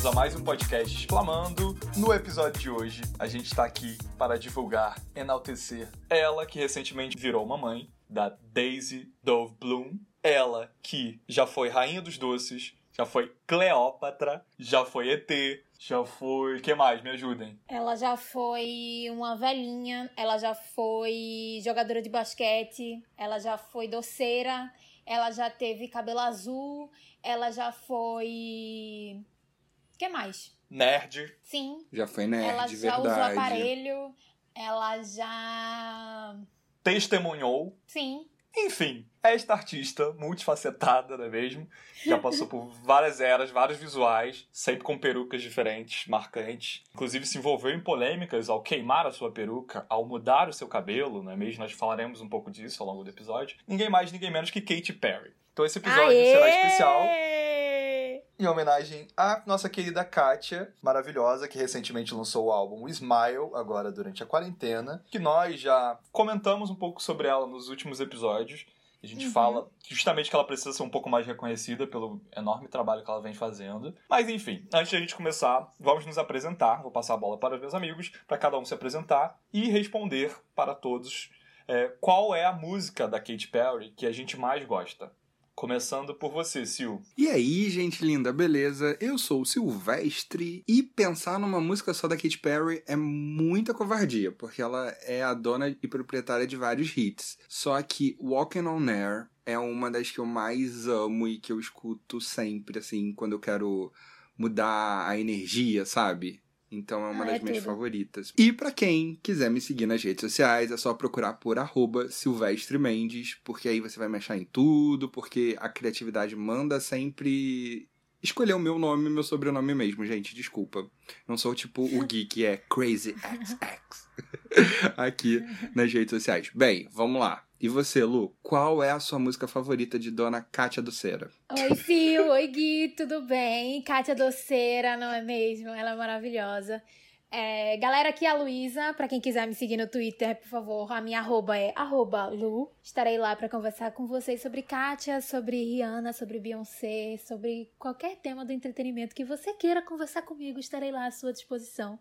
Bem-vindos a mais um podcast Exclamando. No episódio de hoje, a gente está aqui para divulgar, enaltecer ela que recentemente virou mamãe, da Daisy Dove Bloom. Ela que já foi rainha dos doces, já foi Cleópatra, já foi ET, já foi. que mais? Me ajudem. Ela já foi uma velhinha, ela já foi jogadora de basquete, ela já foi doceira, ela já teve cabelo azul, ela já foi. Que mais? Nerd. Sim. Já foi nerd, ela já verdade. usou aparelho, ela já. Testemunhou. Sim. Enfim, esta artista multifacetada, não é mesmo? Já passou por várias eras, vários visuais, sempre com perucas diferentes, marcantes. Inclusive se envolveu em polêmicas ao queimar a sua peruca, ao mudar o seu cabelo, não é mesmo? Nós falaremos um pouco disso ao longo do episódio. Ninguém mais, ninguém menos que Katy Perry. Então esse episódio Aê! será especial em homenagem à nossa querida Kátia, maravilhosa, que recentemente lançou o álbum Smile, agora durante a quarentena, que nós já comentamos um pouco sobre ela nos últimos episódios. A gente Uhum. fala justamente que ela precisa ser um pouco mais reconhecida pelo enorme trabalho que ela vem fazendo. Mas enfim, antes de a gente começar, vamos nos apresentar. Vou passar a bola para os meus amigos, para cada um se apresentar e responder para todos é, qual é a música da Katy Perry que a gente mais gosta. Começando por você, Sil. E aí, gente linda, beleza? Eu sou o Silvestre e pensar numa música só da Katy Perry é muita covardia, porque ela é a dona e proprietária de vários hits. Só que Walking on Air é uma das que eu mais amo e que eu escuto sempre, assim, quando eu quero mudar a energia, sabe? Então é uma Ah, das é minhas tudo. favoritas. E pra quem quiser me seguir nas redes sociais, é só procurar por arroba Silvestre Mendes, porque aí você vai me achar em tudo, porque a criatividade manda sempre escolher o meu nome e meu sobrenome mesmo, gente. Desculpa. Não sou tipo o geek, é Crazy XX aqui nas redes sociais. Bem, vamos lá. E você, Lu, qual é a sua música favorita de Dona Kátia Docera? Oi, Fio. Oi, Gui. Tudo bem? Kátia Doceira, não é mesmo? Ela é maravilhosa. É, galera, aqui é a Luísa. Pra quem quiser me seguir no Twitter, por favor, a minha arroba é arroba Lu. Estarei lá pra conversar com vocês sobre Kátia, sobre Rihanna, sobre Beyoncé, sobre qualquer tema do entretenimento que você queira conversar comigo. Estarei lá à sua disposição.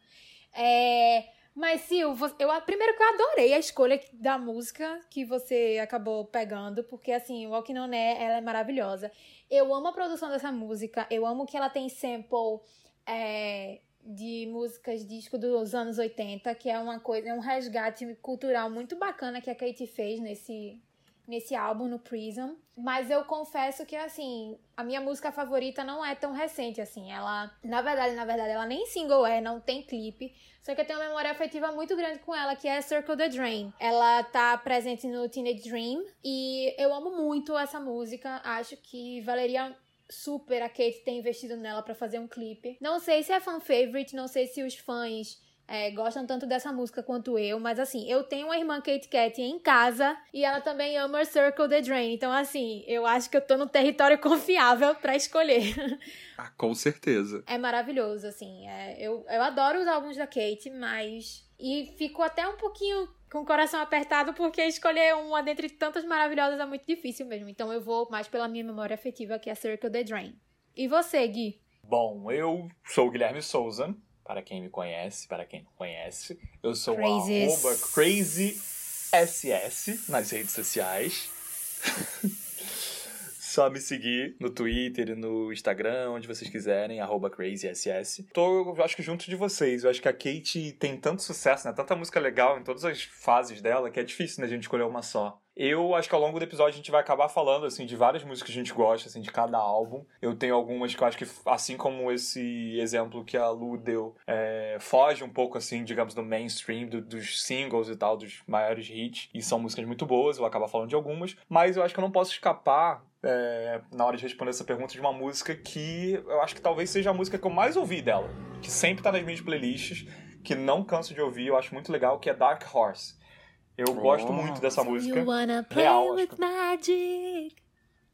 É, mas, Sil, eu, primeiro que eu adorei a escolha da música que você acabou pegando, porque, assim, Walking On Air, ela é maravilhosa. Eu amo a produção dessa música, eu amo que ela tem sample é, de músicas disco dos anos 80, que é uma coisa, é um resgate cultural muito bacana que a Katy fez nesse, nesse álbum, no Prism. Mas eu confesso que, assim, a minha música favorita não é tão recente, assim. Ela, na verdade, na verdade, ela nem single é, não tem clipe. Só que eu tenho uma memória afetiva muito grande com ela, que é Circle the Drain. Ela tá presente no Teenage Dream e eu amo muito essa música. Acho que valeria super a Kate ter investido nela pra fazer um clipe. Não sei se é fan favorite, não sei se os fãs é, gostam tanto dessa música quanto eu, mas assim, eu tenho uma irmã Kate Kat em casa e ela também ama Circle the Drain. Então, assim, eu acho que eu tô no território confiável pra escolher. Ah, com certeza. É maravilhoso, assim. é, eu, eu adoro os álbuns da Kate, mas. E fico até um pouquinho com o coração apertado, porque escolher uma dentre tantas maravilhosas é muito difícil mesmo. Então eu vou mais pela minha memória afetiva, que é Circle the Drain. E você, Gui? Bom, eu sou o Guilherme Souza, para quem me conhece, para quem não conhece. Eu sou arroba CrazySS nas redes sociais. Só me seguir no Twitter e no Instagram, onde vocês quiserem, arroba CrazySS. Tô, eu acho que junto de vocês. Eu acho que a Kate tem tanto sucesso, né? Tanta música legal em todas as fases dela, que é difícil, né, a gente escolher uma só. Eu acho que ao longo do episódio a gente vai acabar falando, assim, de várias músicas que a gente gosta, assim, de cada álbum. Eu tenho algumas que eu acho que, assim como esse exemplo que a Lu deu, é, foge um pouco, assim, digamos, do mainstream, do- dos singles e tal, dos maiores hits. E são músicas muito boas, eu vou acabar falando de algumas. Mas eu acho que eu não posso escapar, é, na hora de responder essa pergunta, de uma música que eu acho que talvez seja a música que eu mais ouvi dela. Que sempre tá nas minhas playlists, que não canso de ouvir, eu acho muito legal, que é Dark Horse. Eu gosto Oh. muito dessa música. You wanna play Real, acho with que- magic.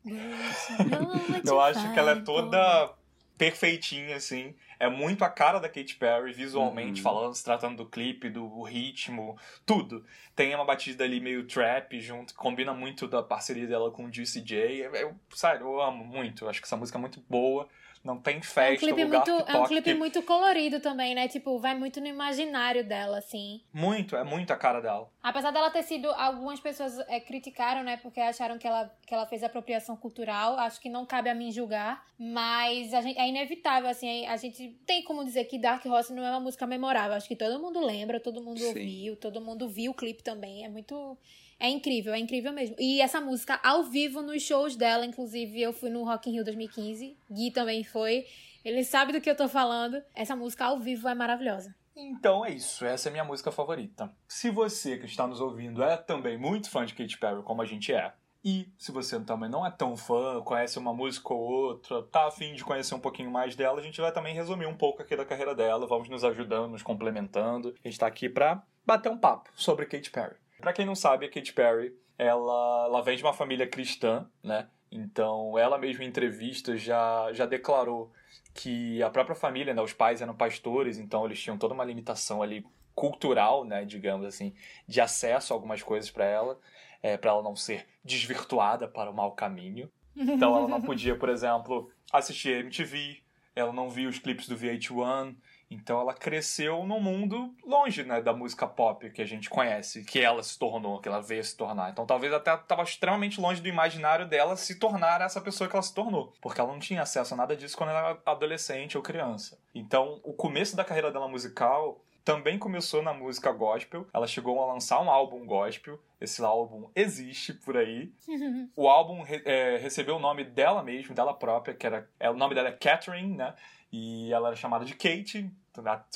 Eu acho que ela é toda perfeitinha, assim. É muito a cara da Katy Perry, visualmente Uhum. falando, se tratando do clipe, do ritmo, tudo. Tem uma batida ali meio trap junto, combina muito da parceria dela com o Juicy J. Eu, eu- sério, eu amo muito. Eu acho que essa música é muito boa. Não tem festa, é um clipe lugar muito, que É um toque clipe que- muito colorido também, né? Tipo, vai muito no imaginário dela, assim. Muito, é muito a cara dela. Apesar dela ter sido. Algumas pessoas é, criticaram, né? Porque acharam que ela, que ela fez apropriação cultural. Acho que não cabe a mim julgar. Mas a gente, é inevitável, assim. A gente tem como dizer que Dark Horse não é uma música memorável. Acho que todo mundo lembra, todo mundo Sim. ouviu, todo mundo viu o clipe também. É muito. É incrível, é incrível mesmo. E essa música ao vivo nos shows dela, inclusive eu fui no Rock in Rio 2015, Gui também foi. Ele sabe do que eu tô falando. Essa música ao vivo é maravilhosa. Então é isso, essa é minha música favorita. Se você que está nos ouvindo é também muito fã de Katy Perry, como a gente é, e se você também não é tão fã, conhece uma música ou outra, tá afim de conhecer um pouquinho mais dela, a gente vai também resumir um pouco aqui da carreira dela, vamos nos ajudando, nos complementando. A gente tá aqui pra bater um papo sobre Katy Perry. Pra quem não sabe, a Katy Perry, ela, ela vem de uma família cristã, né? Então, ela mesma em entrevistas já, já declarou que a própria família, né, os pais eram pastores, então eles tinham toda uma limitação ali cultural, né, digamos assim, de acesso a algumas coisas para ela, é, para ela não ser desvirtuada para o mau caminho. Então ela não podia, por exemplo, assistir MTV, ela não via os clipes do VH1, então ela cresceu num mundo longe, né, da música pop que a gente conhece, que ela se tornou, que ela veio se tornar. Então talvez até estava extremamente longe do imaginário dela se tornar essa pessoa que ela se tornou, porque ela não tinha acesso a nada disso quando ela era adolescente ou criança. Então o começo da carreira dela musical também começou na música gospel. Ela chegou a lançar um álbum gospel. Esse álbum existe por aí. O álbum é, recebeu o nome dela mesmo, dela própria, que era. É, o nome dela é Catherine, né? E ela era chamada de Kate,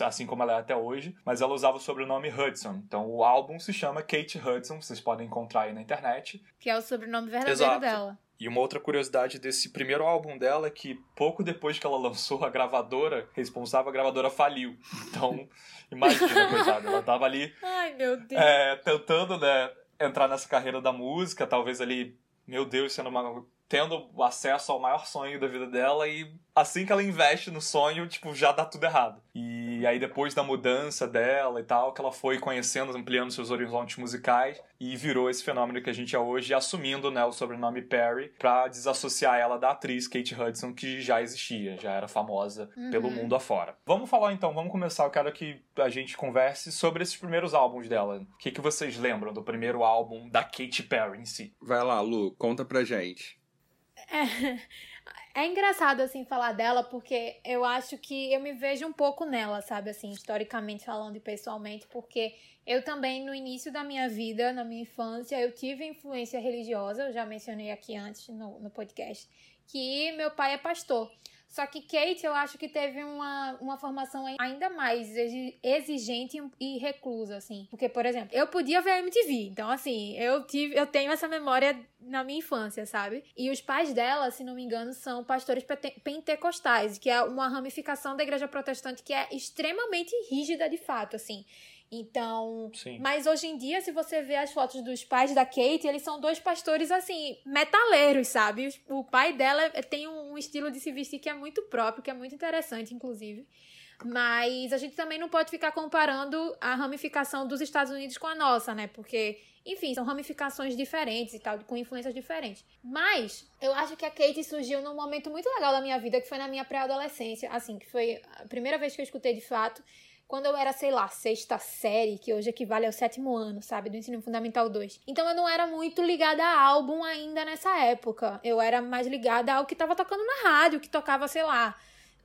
assim como ela é até hoje, mas ela usava o sobrenome Hudson. Então o álbum se chama Kate Hudson, vocês podem encontrar aí na internet. que é o sobrenome verdadeiro Exato. dela. E uma outra curiosidade desse primeiro álbum dela é que pouco depois que ela lançou, a gravadora responsável, a gravadora faliu. Então, imagina, coitada, ela tava ali Ai, meu Deus. é, tentando, né, entrar nessa carreira da música, talvez ali, meu Deus, sendo uma, tendo acesso ao maior sonho da vida dela e assim que ela investe no sonho, tipo, já dá tudo errado. E aí depois da mudança dela e tal, que ela foi conhecendo, ampliando seus horizontes musicais e virou esse fenômeno que a gente é hoje, assumindo, né, o sobrenome Perry pra desassociar ela da atriz Kate Hudson, que já existia, já era famosa pelo mundo afora. Vamos falar então, vamos começar, eu quero que a gente converse sobre esses primeiros álbuns dela. O que, que vocês lembram do primeiro álbum da Katy Perry em si? Vai lá, Lu, conta pra gente. É engraçado, assim, falar dela, porque eu acho que eu me vejo um pouco nela, sabe? Assim, historicamente falando e pessoalmente, porque eu também, no início da minha vida, na minha infância, eu tive influência religiosa, eu já mencionei aqui antes no, no podcast, que meu pai é pastor. Só que Kate, eu acho que teve uma, uma formação ainda mais exi- exigente e reclusa, assim. Porque, por exemplo, eu podia ver a MTV. Então, assim, eu tive, eu tenho essa memória na minha infância, sabe? E os pais dela, se não me engano, são pastores pente- pentecostais, que é uma ramificação da igreja protestante que é extremamente rígida de fato, assim. Então, Sim. mas hoje em dia, se você vê as fotos dos pais da Kate, eles são dois pastores, assim, metaleiros, sabe? O pai dela é- tem um estilo de se vestir que é muito próprio, que é muito interessante, inclusive. Mas a gente também não pode ficar comparando a ramificação dos Estados Unidos com a nossa, né? Porque, enfim, são ramificações diferentes e tal, com influências diferentes. Mas eu acho que a Kate surgiu num momento muito legal da minha vida, que foi na minha pré-adolescência, assim, que foi a primeira vez que eu escutei de fato quando eu era, sei lá, sexta série, que hoje equivale ao sétimo ano, sabe, do ensino fundamental 2. Então eu não era muito ligada a álbum ainda nessa época. Eu era mais ligada ao que tava tocando na rádio, que tocava, sei lá,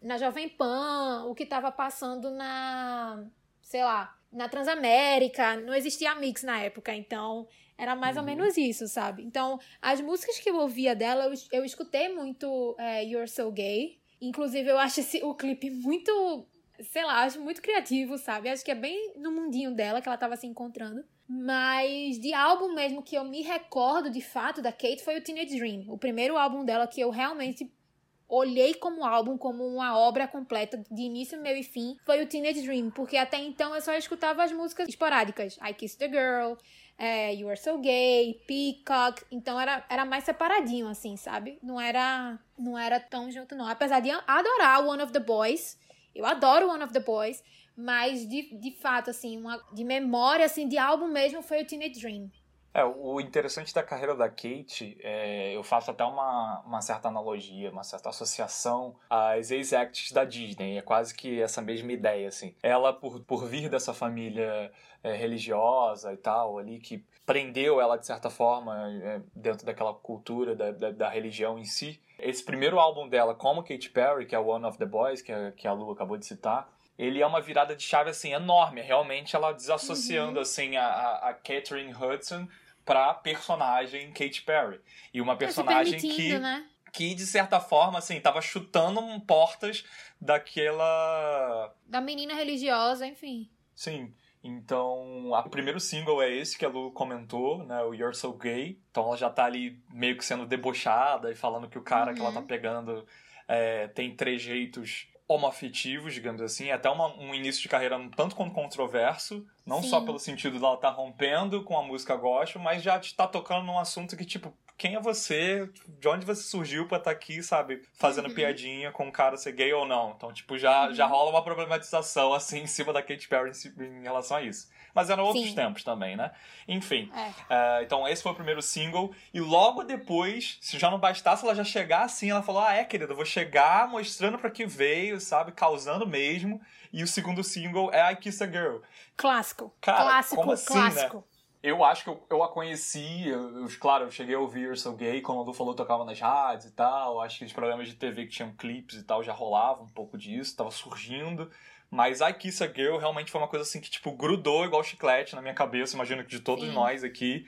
na Jovem Pan, o que tava passando na, sei lá, na Transamérica. Não existia mix na época, então era mais ou menos isso, sabe? Então, as músicas que eu ouvia dela, eu, eu escutei muito é, You're So Gay. Inclusive, eu acho esse, o clipe muito sei lá, acho muito criativo, sabe? Acho que é bem no mundinho dela que ela tava se encontrando. Mas de álbum mesmo que eu me recordo de fato da Kate foi o Teenage Dream. O primeiro álbum dela que eu realmente olhei como álbum, como uma obra completa, de início, meio e fim, foi o Teenage Dream. Porque até então eu só escutava as músicas esporádicas. I Kissed the Girl, é, You Are So Gay, Peacock. Então era, era mais separadinho, assim, sabe? Não era, não era tão junto, não. Apesar de adorar One of the Boys. Eu adoro One of the Boys, mas de, de fato, assim, uma, de memória, assim, de álbum mesmo foi o Teenage Dream. É, o interessante da carreira da Kate, é, eu faço até uma, uma certa analogia, uma certa associação às ex-acts da Disney. É quase que essa mesma ideia, assim. Ela, por, por vir dessa família é, religiosa e tal, ali, que prendeu ela, de certa forma, é, dentro daquela cultura da, da, da, religião em si. Esse primeiro álbum dela, como Katy Perry, que é One of the Boys, que a, que a Lu acabou de citar, ele é uma virada de chave, assim, enorme. Realmente ela desassociando, uhum. assim, a, a Catherine Hudson pra personagem Katy Perry. E uma personagem que... Né? que de certa forma assim tava chutando portas daquela da menina religiosa, enfim. Sim. Então, o primeiro single é esse que a Lu comentou, né? O You're So Gay. Então ela já tá ali meio que sendo debochada e falando que o cara uhum. que ela tá uhum. pegando é, tem trejeitos homoafetivos, digamos assim. É até uma, um início de carreira um tanto quanto controverso. Não Sim. só pelo sentido dela estar tá rompendo com a música gospel, mas já está tocando num assunto que, tipo, quem é você? De onde você surgiu pra estar tá aqui, sabe? Fazendo uhum. piadinha com o cara ser gay ou não. Então, tipo, já, uhum. já rola uma problematização, assim, em cima da Katy Perry em, relação a isso. Mas eram outros Sim. tempos também, né? Enfim. É. Uh, então, esse foi o primeiro single. E logo depois, se já não bastasse ela já chegar assim, ela falou: Ah, é, querida, eu vou chegar mostrando pra que veio, sabe? Causando mesmo. E o segundo single é I Kiss a Girl. Clássico. Cara, clássico, assim, né? clássico. Né? Eu acho que eu, eu a conheci, eu, eu, claro, eu cheguei a ouvir Eu Sou Gay, quando o Lu falou tocava nas rádios e tal, acho que os programas de TV que tinham clipes e tal já rolava um pouco disso, tava surgindo, mas I Kiss a Girl realmente foi uma coisa assim que, tipo, grudou igual chiclete na minha cabeça, imagino que de todos Sim. nós aqui,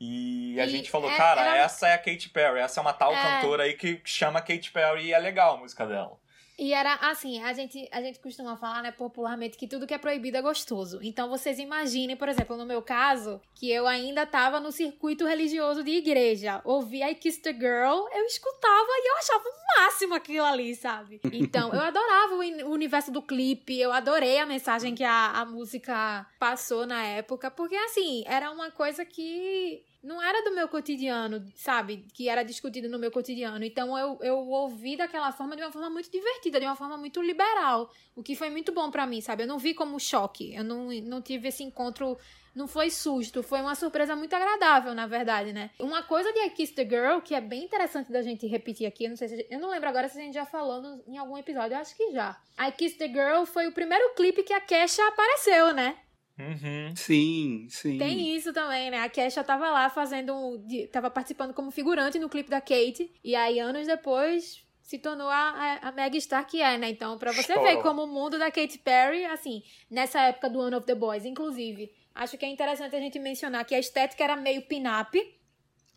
e a e gente falou, é, cara, essa é a Katy Perry, essa é uma tal é... cantora aí que chama Katy Perry e é legal a música dela. E era assim, a gente, a gente costuma falar, né, popularmente, que tudo que é proibido é gostoso. Então vocês imaginem, por exemplo, no meu caso, que eu ainda tava no circuito religioso de igreja. Ouvi I Kissed the Girl, eu escutava e eu achava o máximo aquilo ali, sabe? Então, eu adorava o universo do clipe, eu adorei a mensagem que a, a música passou na época, porque assim, era uma coisa que não era do meu cotidiano, sabe? Que era discutido no meu cotidiano. Então eu, eu ouvi daquela forma de uma forma muito divertida, de uma forma muito liberal. O que foi muito bom para mim, sabe? Eu não vi como choque. Eu não, não tive esse encontro. Não foi susto, foi uma surpresa muito agradável, na verdade, né? Uma coisa de I Kiss the Girl, que é bem interessante da gente repetir aqui, eu não sei se, eu não lembro agora se a gente já falou no, em algum episódio, eu acho que já. I Kiss the Girl foi o primeiro clipe que a Kesha apareceu, né? Uhum. Sim, sim. Tem isso também, né? A Kesha tava lá fazendo. tava participando como figurante no clipe da Kate. E aí, anos depois, se tornou a, a, a Meg Star que é, né? Então, pra você ver como o mundo da Katy Perry, assim, nessa época do One of the Boys, inclusive, acho que é interessante a gente mencionar que a estética era meio pin-up.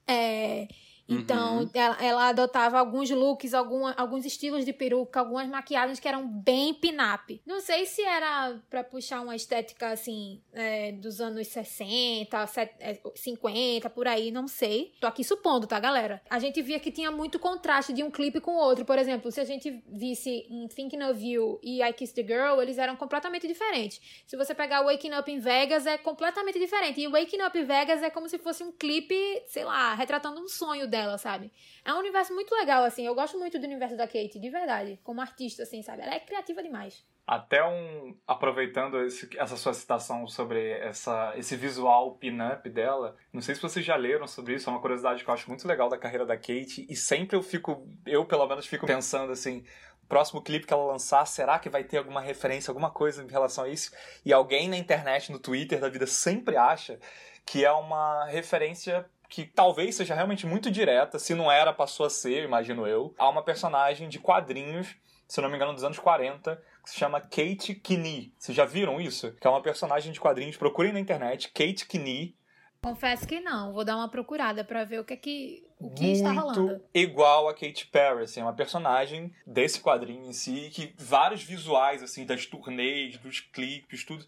É então, uhum. ela, ela, adotava alguns looks, algum, alguns estilos de peruca, algumas maquiagens que eram bem pin-up. Não sei se era para puxar uma estética, assim, é, dos anos 60, 50, é, por aí, não sei. Tô aqui supondo, tá, galera? A gente via que tinha muito contraste de um clipe com o outro. Por exemplo, se a gente visse em Thinking of You e I Kissed the Girl, eles eram completamente diferentes. Se você pegar Waking Up in Vegas, é completamente diferente. E Waking Up in Vegas é como se fosse um clipe, sei lá, retratando um sonho dela dela, sabe? É um universo muito legal, assim. Eu gosto muito do universo da Kate, de verdade. Como artista, assim, sabe? Ela é criativa demais. Até um. Aproveitando esse, essa sua citação sobre essa, esse visual pin-up dela, não sei se vocês já leram sobre isso, é uma curiosidade que eu acho muito legal da carreira da Kate, e sempre eu fico. Eu, pelo menos, fico pensando assim próximo clipe que ela lançar, será que vai ter alguma referência, alguma coisa em relação a isso? E alguém na internet, no Twitter da vida, sempre acha que é uma referência que talvez seja realmente muito direta, se não era, passou a ser, imagino eu, a uma personagem de quadrinhos, se não me engano, dos anos 40, que se chama Kate Kinney. Vocês já viram isso? Que é uma personagem de quadrinhos, procurem na internet, Kate Kinney. Confesso que não, vou dar uma procurada para ver o que é que o que está rolando. igual a Kate Perry, assim, é uma personagem desse quadrinho em si, que vários visuais, assim, das turnês, dos clipes, tudo.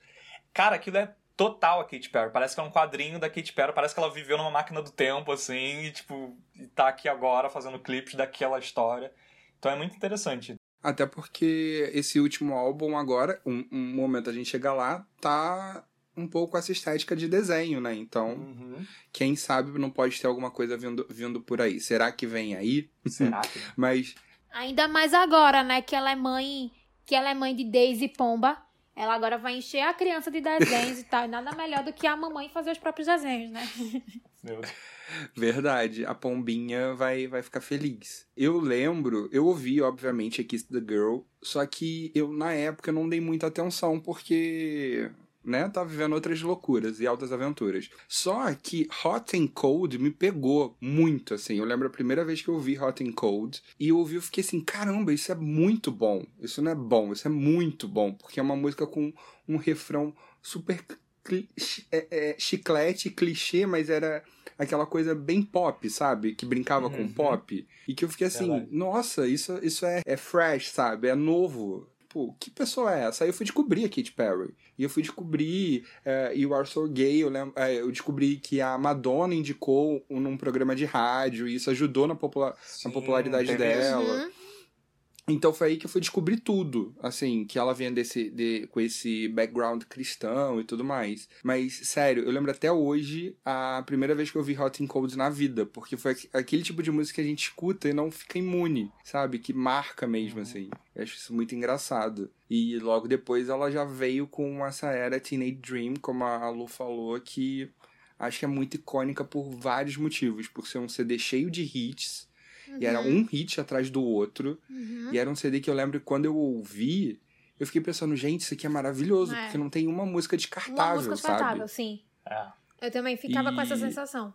Cara, aquilo é total a Katy Perry. Parece que é um quadrinho da Katy Perry, parece que ela viveu numa máquina do tempo, assim, e, tipo, e tá aqui agora fazendo clipes daquela história. Então é muito interessante. Até porque esse último álbum agora, um, um momento a gente chega lá, tá um pouco essa estética de desenho, né? Então, uhum. quem sabe não pode ter alguma coisa vindo, vindo por aí. Será que vem aí? Será? Que... Mas ainda mais agora, né, que ela é mãe, que ela é mãe de Daisy Pomba ela agora vai encher a criança de desenhos e tal. E nada melhor do que a mamãe fazer os próprios desenhos, né? Verdade, a pombinha vai, vai ficar feliz. Eu lembro, eu ouvi, obviamente, a Kiss the Girl, só que eu, na época, não dei muita atenção, porque né? Tava vivendo outras loucuras e altas aventuras. Só que Hot and Cold me pegou muito, assim. Eu lembro a primeira vez que eu vi Hot and Cold e eu ouvi, eu fiquei assim, caramba, isso é muito bom. Isso não é bom, isso é muito bom, porque é uma música com um refrão super é, é, chiclete, clichê, mas era aquela coisa bem pop, sabe? Que brincava uhum. com pop. E que eu fiquei assim, nossa, isso, isso é, é fresh, sabe? É novo. Pô, que pessoa é essa? Aí eu fui descobrir a Katy Perry. E eu fui descobrir uh, You Are So Gay. Eu, lembro, uh, eu descobri que a Madonna indicou num programa de rádio. E isso ajudou na, popula Sim, na popularidade dela. Uhum. Então foi aí que eu fui descobrir tudo, assim, que ela vinha desse, de, com esse background cristão e tudo mais. Mas, sério, eu lembro até hoje a primeira vez que eu vi Hot and Cold na vida, porque foi aquele tipo de música que a gente escuta e não fica imune, sabe? Que marca mesmo, uhum. assim. Eu acho isso muito engraçado. E logo depois ela já veio com essa era Teenage Dream, como a Lu falou, que acho que é muito icônica por vários motivos. Por ser um CD cheio de hits Uhum. E era uhum. um hit atrás do outro. Uhum. E era um CD que eu lembro que quando eu ouvi, eu fiquei pensando, gente, isso aqui é maravilhoso, é. porque não tem uma música descartável, uma música descartável, sim. É. Eu também ficava e... com essa sensação.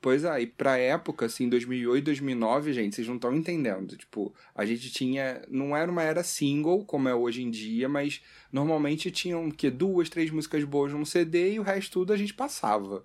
Pois é, e pra época, assim, 2008, 2009, gente, vocês não estão entendendo. Tipo, a gente tinha. Não era uma era single, como é hoje em dia, mas normalmente tinham, que duas, três músicas boas num CD e o resto tudo a gente passava.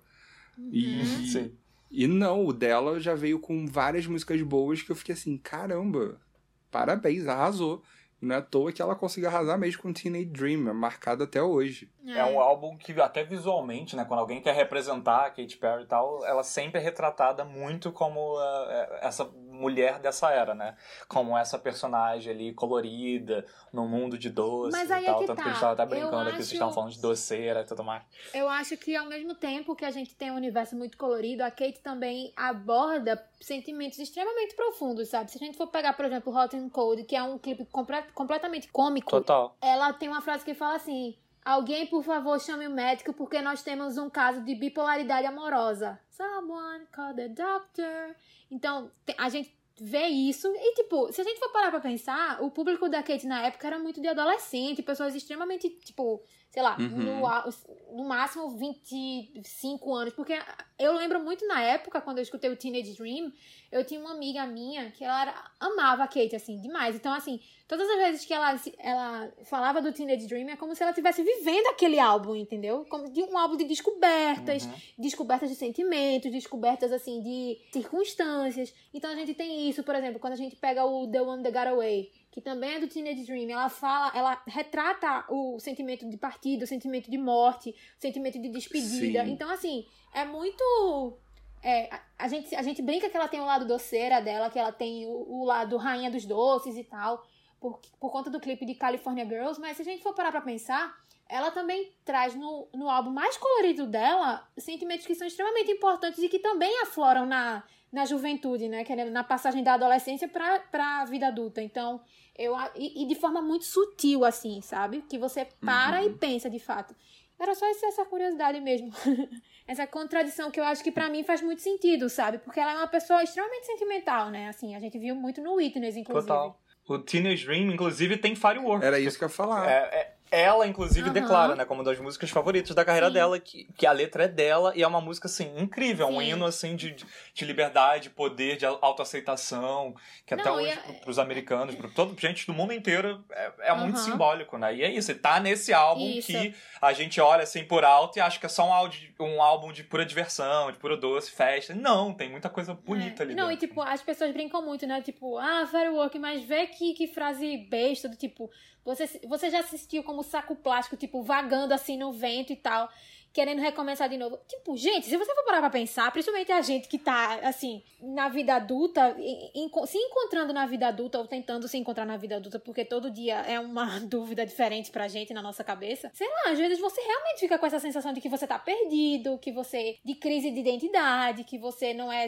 Uhum. E. Sim. E não, o dela já veio com várias músicas boas que eu fiquei assim, caramba, parabéns, arrasou. Não é à toa que ela conseguiu arrasar mesmo com Teenage Dream, é marcado até hoje. É. é. um álbum que até visualmente, né, quando alguém quer representar a Katy Perry e tal, ela sempre é retratada muito como uh, essa mulher dessa era, né? Como essa personagem ali colorida, no mundo de doces Mas aí e é tal. É que Tanto tá. que a gente tava até brincando aqui, vocês estavam falando de doceira e tudo mais. Eu acho que ao mesmo tempo que a gente tem um universo muito colorido, a Kate também aborda sentimentos extremamente profundos, sabe? Se a gente for pegar, por exemplo, Hot and Cold, que é um clipe complet completamente cômico. Total. Ela tem uma frase que fala assim: Alguém, por favor, chame o médico porque nós temos um caso de bipolaridade amorosa. Someone call the doctor. Então, a gente vê isso e, tipo, se a gente for parar pra pensar, o público da Kate na época era muito de adolescente, pessoas extremamente, tipo, sei lá, uhum. no, no máximo 25 anos. Porque eu lembro muito na época, quando eu escutei o Teenage Dream, eu tinha uma amiga minha que ela era, amava a Kate, assim, demais. Então, assim, todas as vezes que ela, ela falava do Teenage Dream, é como se ela estivesse vivendo aquele álbum, entendeu? Como de um álbum de descobertas, uhum. descobertas de sentimentos, descobertas, assim, de circunstâncias. Então, a gente tem isso, por exemplo, quando a gente pega o The One That Got Away, que também é do Teenage Dream, ela fala, ela retrata o sentimento de partida, o sentimento de morte, o sentimento de despedida. Sim. Então, assim, é muito. É, a, gente, a gente brinca que ela tem o lado doceira dela, que ela tem o, o lado rainha dos doces e tal, por, por conta do clipe de California Girls, mas se a gente for parar pra pensar, ela também traz no, no álbum mais colorido dela sentimentos que são extremamente importantes e que também afloram na, na juventude, né? Que é na passagem da adolescência pra, pra vida adulta. Então, eu, e, e, de forma muito sutil, assim, sabe? Que você para uhum. e pensa de fato. Era só essa curiosidade mesmo. essa contradição que eu acho que para mim faz muito sentido, sabe? Porque ela é uma pessoa extremamente sentimental, né? Assim, a gente viu muito no Witness, inclusive. Total. O Teenage Dream, inclusive, tem Fireworks. Era isso que eu ia falar. É, é, ela, inclusive, uhum. declara, né, como uma das músicas favoritas da carreira Sim. dela, que, que a letra é dela e é uma música, assim, incrível. Sim. Um hino, assim, de, de liberdade, poder, de autoaceitação, que Não, até hoje, é... pros americanos, pra toda gente do mundo inteiro, é, é uhum. muito simbólico, né? E é isso, tá nesse álbum isso. que a gente olha, assim, por alto e acha que é só um, álbum, um álbum de pura diversão, de pura doce, festa. Não, tem muita coisa bonita é. ali Não, dentro. e, tipo, as pessoas brincam muito, né? Tipo, ah, firework, mas vê que, que frase besta, do tipo... Você, você já assistiu como saco plástico, tipo, vagando assim no vento e tal. Querendo recomeçar de novo. Tipo, gente, se você for parar pra pensar, principalmente a gente que tá, assim, na vida adulta, em, em, se encontrando na vida adulta ou tentando se encontrar na vida adulta, porque todo dia é uma dúvida diferente pra gente na nossa cabeça. Sei lá, às vezes você realmente fica com essa sensação de que você tá perdido, que você. de crise de identidade, que você não é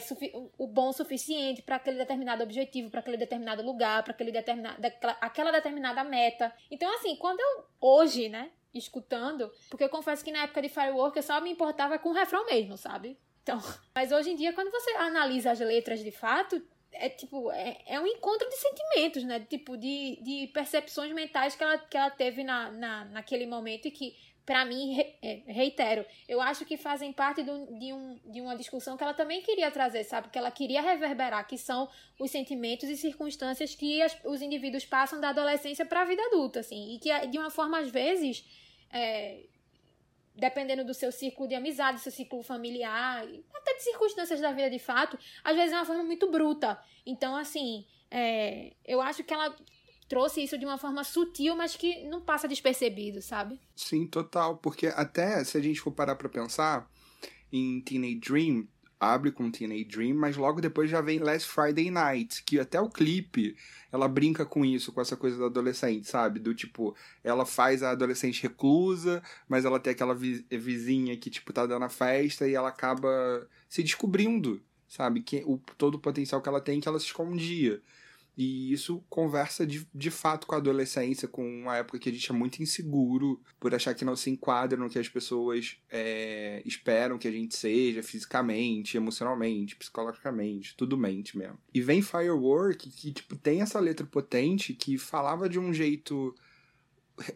o bom o suficiente para aquele determinado objetivo, para aquele determinado lugar, para aquele determinado. aquela determinada meta. Então, assim, quando eu. hoje, né? Escutando, porque eu confesso que na época de Firework eu só me importava com o refrão mesmo, sabe? Então, mas hoje em dia, quando você analisa as letras de fato, é tipo, é, é um encontro de sentimentos, né? Tipo, de, de percepções mentais que ela, que ela teve na, na, naquele momento e que, para mim, re, é, reitero, eu acho que fazem parte do, de, um, de uma discussão que ela também queria trazer, sabe? Que ela queria reverberar, que são os sentimentos e circunstâncias que as, os indivíduos passam da adolescência para a vida adulta, assim. E que, de uma forma, às vezes é, dependendo do seu círculo de amizade, do seu círculo familiar, até de circunstâncias da vida de fato, às vezes é uma forma muito bruta. Então, assim, é, eu acho que ela trouxe isso de uma forma sutil, mas que não passa despercebido, sabe? Sim, total. Porque até se a gente for parar pra pensar em Teenage Dream, abre com Teenage Dream, mas logo depois já vem Last Friday Night, que até o clipe ela brinca com isso, com essa coisa da adolescente, sabe? Do tipo, ela faz a adolescente reclusa, mas ela tem aquela vizinha que, tipo, tá dando a festa e ela acaba se descobrindo, sabe? Que, o, todo o potencial que ela tem que ela se escondia. E isso conversa de, de fato com a adolescência, com uma época que a gente é muito inseguro por achar que não se enquadra no que as pessoas é, esperam que a gente seja fisicamente, emocionalmente, psicologicamente, tudo mente mesmo. E vem Firework, que tipo, tem essa letra potente que falava de um jeito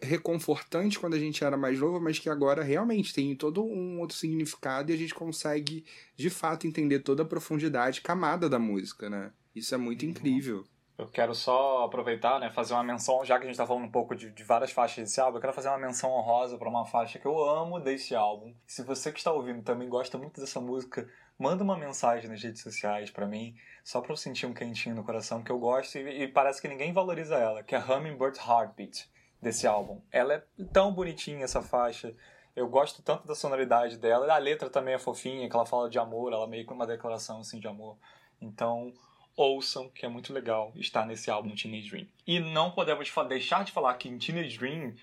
reconfortante quando a gente era mais novo, mas que agora realmente tem todo um outro significado e a gente consegue de fato entender toda a profundidade, camada da música, né? Isso é muito uhum. incrível. Eu quero só aproveitar, né, fazer uma menção, já que a gente tá falando um pouco de, de várias faixas desse álbum, eu quero fazer uma menção honrosa para uma faixa que eu amo desse álbum. Se você que está ouvindo também gosta muito dessa música, manda uma mensagem nas redes sociais para mim, só pra eu sentir um quentinho no coração, que eu gosto e, e parece que ninguém valoriza ela, que é Hummingbird Heartbeat desse álbum. Ela é tão bonitinha essa faixa. Eu gosto tanto da sonoridade dela. A letra também é fofinha, que ela fala de amor, ela meio com uma declaração assim de amor. Então, ouçam, que é muito legal estar nesse álbum Teenage Dream. E não podemos deixar de falar que Teenage Dream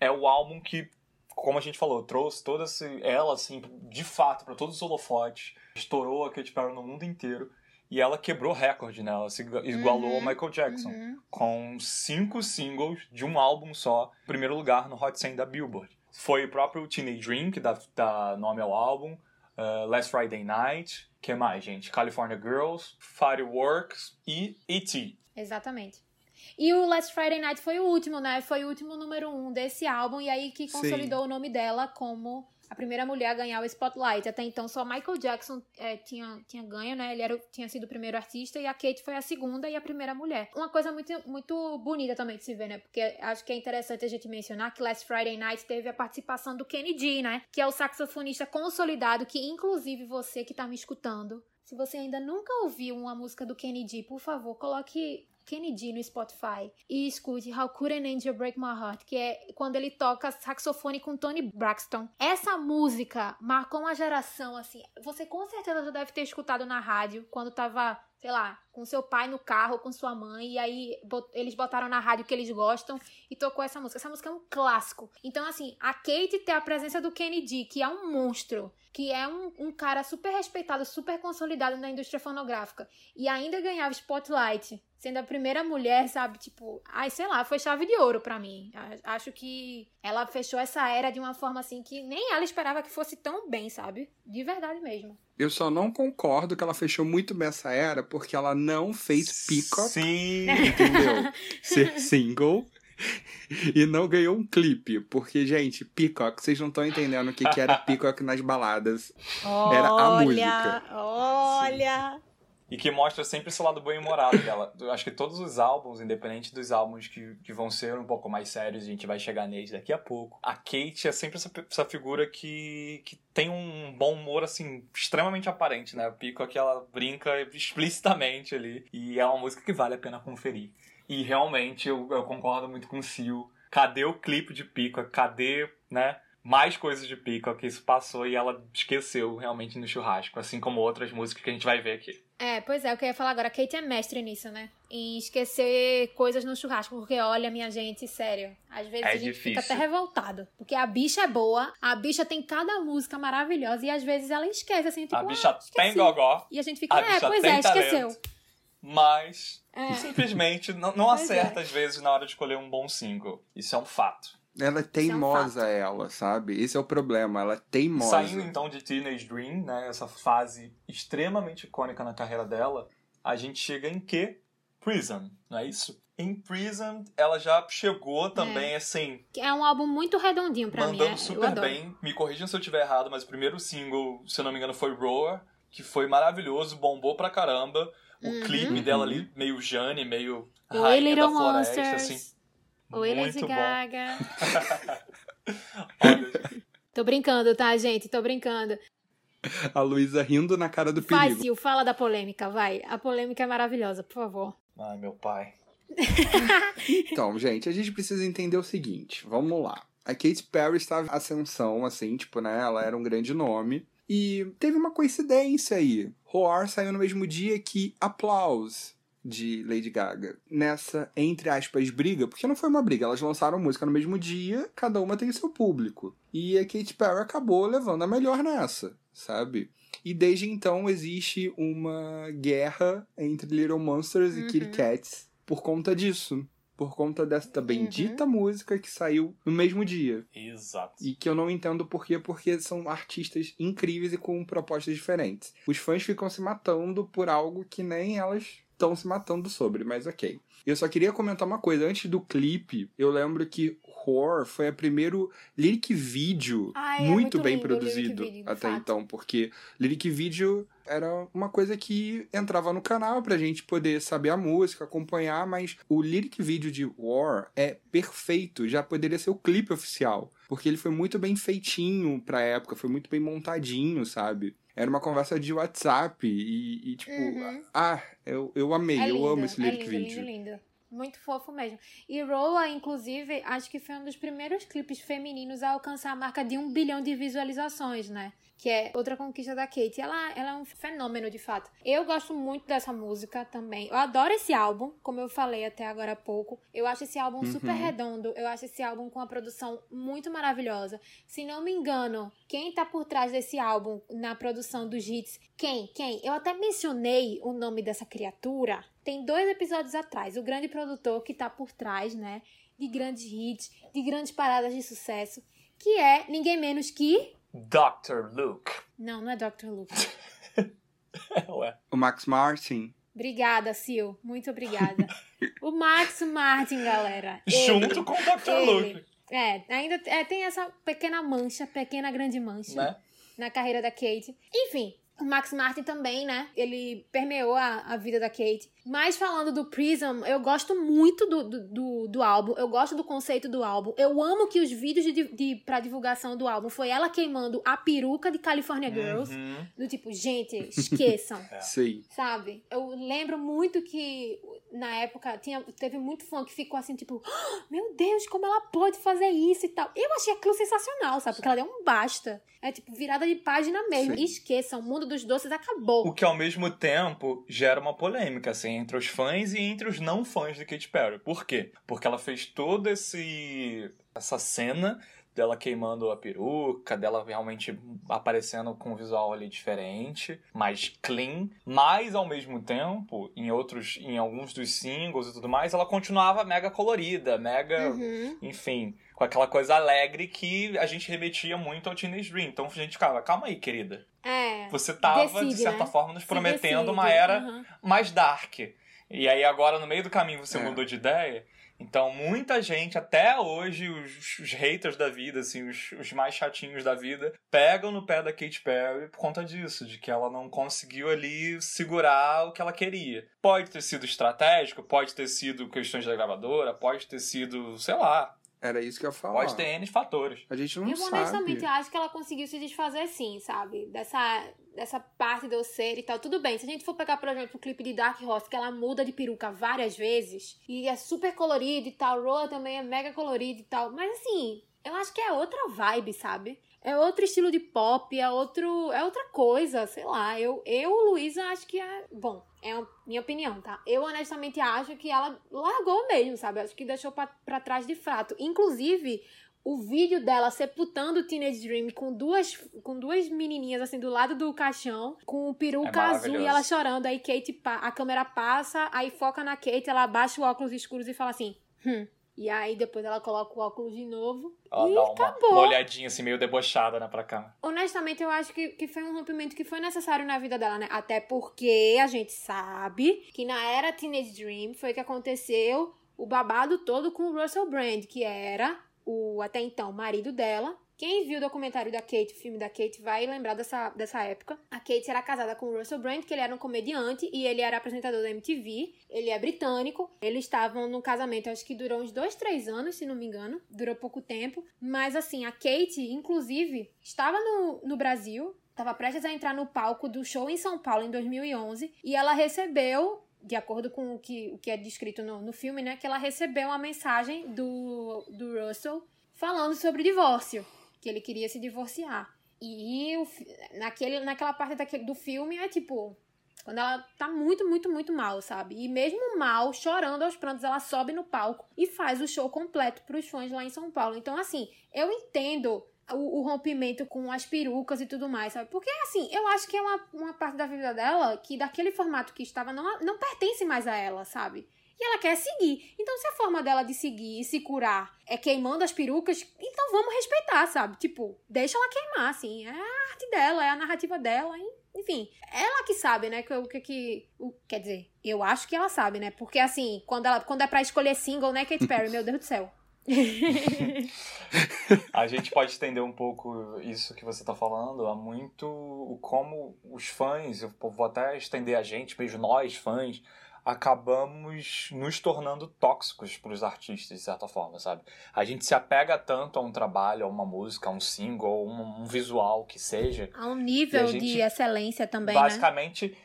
é o álbum que, como a gente falou, trouxe toda ela, assim, de fato, para todos os holofotes, estourou a Katy Perry no mundo inteiro. E ela quebrou recorde, né? Ela se igualou uhum, ao Michael Jackson. Uhum. Com cinco singles de um álbum só, primeiro lugar no Hot 100 da Billboard. Foi o próprio Teenage Dream que dá, dá nome ao álbum, uh, Last Friday Night, que mais, gente? California Girls, Fireworks e E.T. Exatamente. E o Last Friday Night foi o último, né? Foi o último número um desse álbum, e aí que consolidou Sim. o nome dela como a primeira mulher a ganhar o Spotlight. Até então só Michael Jackson é, tinha, tinha ganho, né? Ele era, tinha sido o primeiro artista e a Kate foi a segunda e a primeira mulher. Uma coisa muito, muito bonita também de se ver, né? Porque acho que é interessante a gente mencionar que Last Friday Night teve a participação do Kenny G, né? Que é o saxofonista consolidado que, inclusive, você que tá me escutando, se você ainda nunca ouviu uma música do Kenny G, por favor, coloque Kennedy no Spotify e escute How Could an Angel Break My Heart, que é quando ele toca saxofone com Tony Braxton. Essa música marcou uma geração, assim. Você com certeza já deve ter escutado na rádio quando tava sei lá, com seu pai no carro, com sua mãe, e aí bot eles botaram na rádio que eles gostam e tocou essa música. Essa música é um clássico. Então, assim, a Kate ter a presença do Kennedy, que é um monstro, que é um, um cara super respeitado, super consolidado na indústria fonográfica, e ainda ganhava Spotlight sendo a primeira mulher, sabe? Tipo, ai, sei lá, foi chave de ouro para mim. Acho que ela fechou essa era de uma forma assim que nem ela esperava que fosse tão bem, sabe? De verdade mesmo. Eu só não concordo que ela fechou muito bem essa era porque ela não fez Peacock. Sim! Entendeu? Ser single. E não ganhou um clipe, porque, gente, Peacock, vocês não estão entendendo o que, que era Peacock nas baladas. Olha, era a música. Olha! Sim. E que mostra sempre esse lado bem-humorado dela. Eu acho que todos os álbuns, independente dos álbuns que, que vão ser um pouco mais sérios, a gente vai chegar neles daqui a pouco. A Kate é sempre essa, essa figura que, que tem um bom humor, assim, extremamente aparente, né? O Pico que ela brinca explicitamente ali. E é uma música que vale a pena conferir. E realmente eu, eu concordo muito com o Sil. Cadê o clipe de Pico? Cadê, né? mais coisas de Peacock, isso passou e ela esqueceu realmente no churrasco, assim como outras músicas que a gente vai ver aqui. É, pois é, o que eu ia falar agora. A Kate é mestre nisso, né? Em esquecer coisas no churrasco. Porque, olha, minha gente, sério. Às vezes É a gente difícil. fica até revoltado. Porque a bicha é boa, a bicha tem cada música maravilhosa. E às vezes ela esquece, assim, tipo, a bicha ah, tem gogó, E a gente fica, a é, pois é, esqueceu. talento. mas É. simplesmente não, não Pois acerta às vezes na hora de escolher um bom single. Isso é um fato. Ela é teimosa, fato. ela, sabe? Esse é o problema, ela é teimosa. Saindo então de Teenage Dream, né, essa fase extremamente icônica na carreira dela, a gente chega em que? Prison, não é isso? Em Prison, ela já chegou também, assim, É um álbum muito redondinho pra mim. mandando é, super bem. Me corrijam se eu estiver errado, mas o primeiro single, se eu não me engano, foi Roar, que foi maravilhoso, bombou pra caramba. O Uhum. clipe dela ali, meio Jane, meio rainha da Little floresta, Monsters. assim. Oi, Lady. Gaga. Tô brincando, tá, gente? Tô brincando. A Luísa rindo na cara do perigo. Sil, fala da polêmica, vai. A polêmica é maravilhosa, por favor. ai meu pai. Então, gente, a gente precisa entender o seguinte. Vamos lá. A Katy Perry estava em ascensão, assim, tipo, né? Ela era um grande nome. E teve uma coincidência aí. Roar saiu no mesmo dia que Applause, de Lady Gaga. Nessa, entre aspas, briga, porque não foi uma briga, elas lançaram música no mesmo dia, cada uma tem o seu público. E a Katy Perry acabou levando a melhor nessa, sabe? E desde então existe uma guerra entre Little Monsters e Kitty Uhum. Cats por conta disso. Por conta desta bendita música que saiu no mesmo dia. Exato. E que eu não entendo por quê, porque são artistas incríveis e com propostas diferentes. Os fãs ficam se matando por algo que nem elas estão se matando sobre, mas ok. Eu só queria comentar uma coisa. Antes do clipe, eu lembro que Horror foi a primeiro lyric video Ah, é muito, muito bem lindo o produzido video, até fato. então, porque lyric video era uma coisa que entrava no canal pra gente poder saber a música, acompanhar, mas o lyric video de War é perfeito, já poderia ser o clipe oficial, porque ele foi muito bem feitinho pra época, foi muito bem montadinho, sabe? Era uma conversa de WhatsApp e, e, tipo, Uhum. ah, eu, eu amei, É eu lindo, amo esse é lyric lindo, video. lindo, lindo. Muito fofo mesmo. E Roa, inclusive, acho que foi um dos primeiros clipes femininos a alcançar a marca de um bilhão de visualizações, né? Que é outra conquista da Kate. Ela, ela é um fenômeno, de fato. Eu gosto muito dessa música também. Eu adoro esse álbum, como eu falei até agora há pouco. Eu acho esse álbum super redondo. Eu acho esse álbum com uma produção muito maravilhosa. Se não me engano, quem tá por trás desse álbum na produção dos hits? Quem? Quem? Eu até mencionei o nome dessa criatura. Tem dois episódios atrás. O grande produtor que tá por trás, né? De grandes hits, de grandes paradas de sucesso. Que é ninguém menos que. Dr. Luke. Não, não é Dr. Luke. Ué. O Max Martin, Obrigada, Sil. Muito obrigada. O Max Martin, galera. Ele- Junto com o Dr. ele. Luke, É, ainda é, tem essa pequena mancha, pequena grande mancha. né? na carreira da Kate. Enfim, o Max Martin também, né? Ele permeou a, a vida da Kate. Mas falando do Prism, eu gosto muito do, do, do, álbum. Eu gosto do conceito do álbum. Eu amo que os vídeos de, de, pra divulgação do álbum foi ela queimando a peruca de California Girls. Uhum. Do tipo, gente, esqueçam. É. sei. Sabe? Eu lembro muito que na época tinha, teve muito fã que ficou assim, tipo, "Ah, meu Deus, como ela pode fazer isso e tal. Eu achei aquilo sensacional, sabe? Porque ela deu um basta. É tipo, virada de página mesmo. Sim. Esqueçam, o mundo dos doces acabou. O que ao mesmo tempo gera uma polêmica, assim, entre os fãs e entre os não fãs de Katy Perry. Por quê? Porque ela fez toda esse essa cena dela queimando a peruca, dela realmente aparecendo com um visual ali diferente, mais clean, mas ao mesmo tempo, em outros, em alguns dos singles e tudo mais, ela continuava mega colorida, mega Uhum. enfim, com aquela coisa alegre que a gente remetia muito ao Teenage Dream. Então a gente ficava, calma aí, querida. É. Você tava, de Decide, certa né? forma, nos Se prometendo decide. uma era Uhum. mais dark. E aí agora, no meio do caminho, você É. mudou de ideia. Então, muita gente, até hoje, os, os haters da vida, assim, os, os mais chatinhos da vida, pegam no pé da Katy Perry por conta disso, de que ela não conseguiu ali segurar o que ela queria. Pode ter sido estratégico, pode ter sido questões da gravadora, pode ter sido, sei lá, Era isso que eu ia falar. pode ter N fatores. A gente não Eu honestamente sabe. acho que ela conseguiu se desfazer sim, sabe? Dessa, dessa parte doceira e tal. Tudo bem, se a gente for pegar, por exemplo, o clipe de Dark Horse, que ela muda de peruca várias vezes, e é super colorido e tal, Roa também é mega colorido e tal. Mas assim, Eu acho que é outra vibe, sabe? É outro estilo de pop, é outro, é outra coisa, sei lá. Eu, eu Luísa, acho que é, bom, é a minha opinião, tá? Eu honestamente acho que ela largou mesmo, sabe? Acho que deixou pra, pra trás de fato. Inclusive, o vídeo dela sepultando o Teenage Dream com duas, com duas menininhas assim do lado do caixão, com o peruca É azul e ela chorando. Aí Kate, a câmera passa, aí foca na Kate, ela abaixa o óculos escuros e fala assim, hum. E aí depois ela coloca o óculos de novo Ela e dá uma, acabou. uma olhadinha assim, meio debochada, né, pra cá. Honestamente, eu acho que, que foi um rompimento que foi necessário na vida dela, né? Até porque a gente sabe que na era Teenage Dream foi que aconteceu o babado todo com o Russell Brand, que era o até então marido dela. Quem viu o documentário da Kate, o filme da Kate, vai lembrar dessa, dessa época. A Kate era casada com o Russell Brand, que ele era um comediante e ele era apresentador da MTV. Ele é britânico. Eles estavam num casamento, acho que durou uns dois, três anos, se não me engano. Durou pouco tempo. Mas assim, a Kate, inclusive, estava no, no Brasil. Estava prestes a entrar no palco do show em São Paulo em 2011. E ela recebeu de acordo com o que, o que é descrito no, no filme, né? Que ela recebeu uma mensagem do, do Russell falando sobre divórcio, que ele queria se divorciar. E o, naquele, naquela parte daquele, do filme é tipo. Quando ela tá muito, muito, muito mal, sabe? E mesmo mal, chorando aos prantos, ela sobe no palco e faz o show completo pros fãs lá em São Paulo. Então, assim, eu entendo o, o rompimento com as perucas e tudo mais, sabe? Porque, assim, eu acho que é uma, uma parte da vida dela que daquele formato que estava não, não pertence mais a ela, sabe? E ela quer seguir. Então, se a forma dela de seguir e se curar é queimando as perucas, então vamos respeitar, sabe? Tipo, deixa ela queimar, assim. É a arte dela, é a narrativa dela, hein? Enfim, ela que sabe, né? que O que que. o- Quer dizer, eu acho que ela sabe, né? Porque, assim, quando, ela, quando é pra escolher single, né, Katy Perry? Meu Deus do céu. A gente pode estender um pouco isso que você tá falando a muito o como os fãs, eu vou até estender a gente, mesmo nós fãs, acabamos nos tornando tóxicos para os artistas, de certa forma, sabe? A gente se apega tanto a um trabalho, a uma música, a um single, a um, um visual que seja, Há um nível a gente, de excelência também, né? basicamente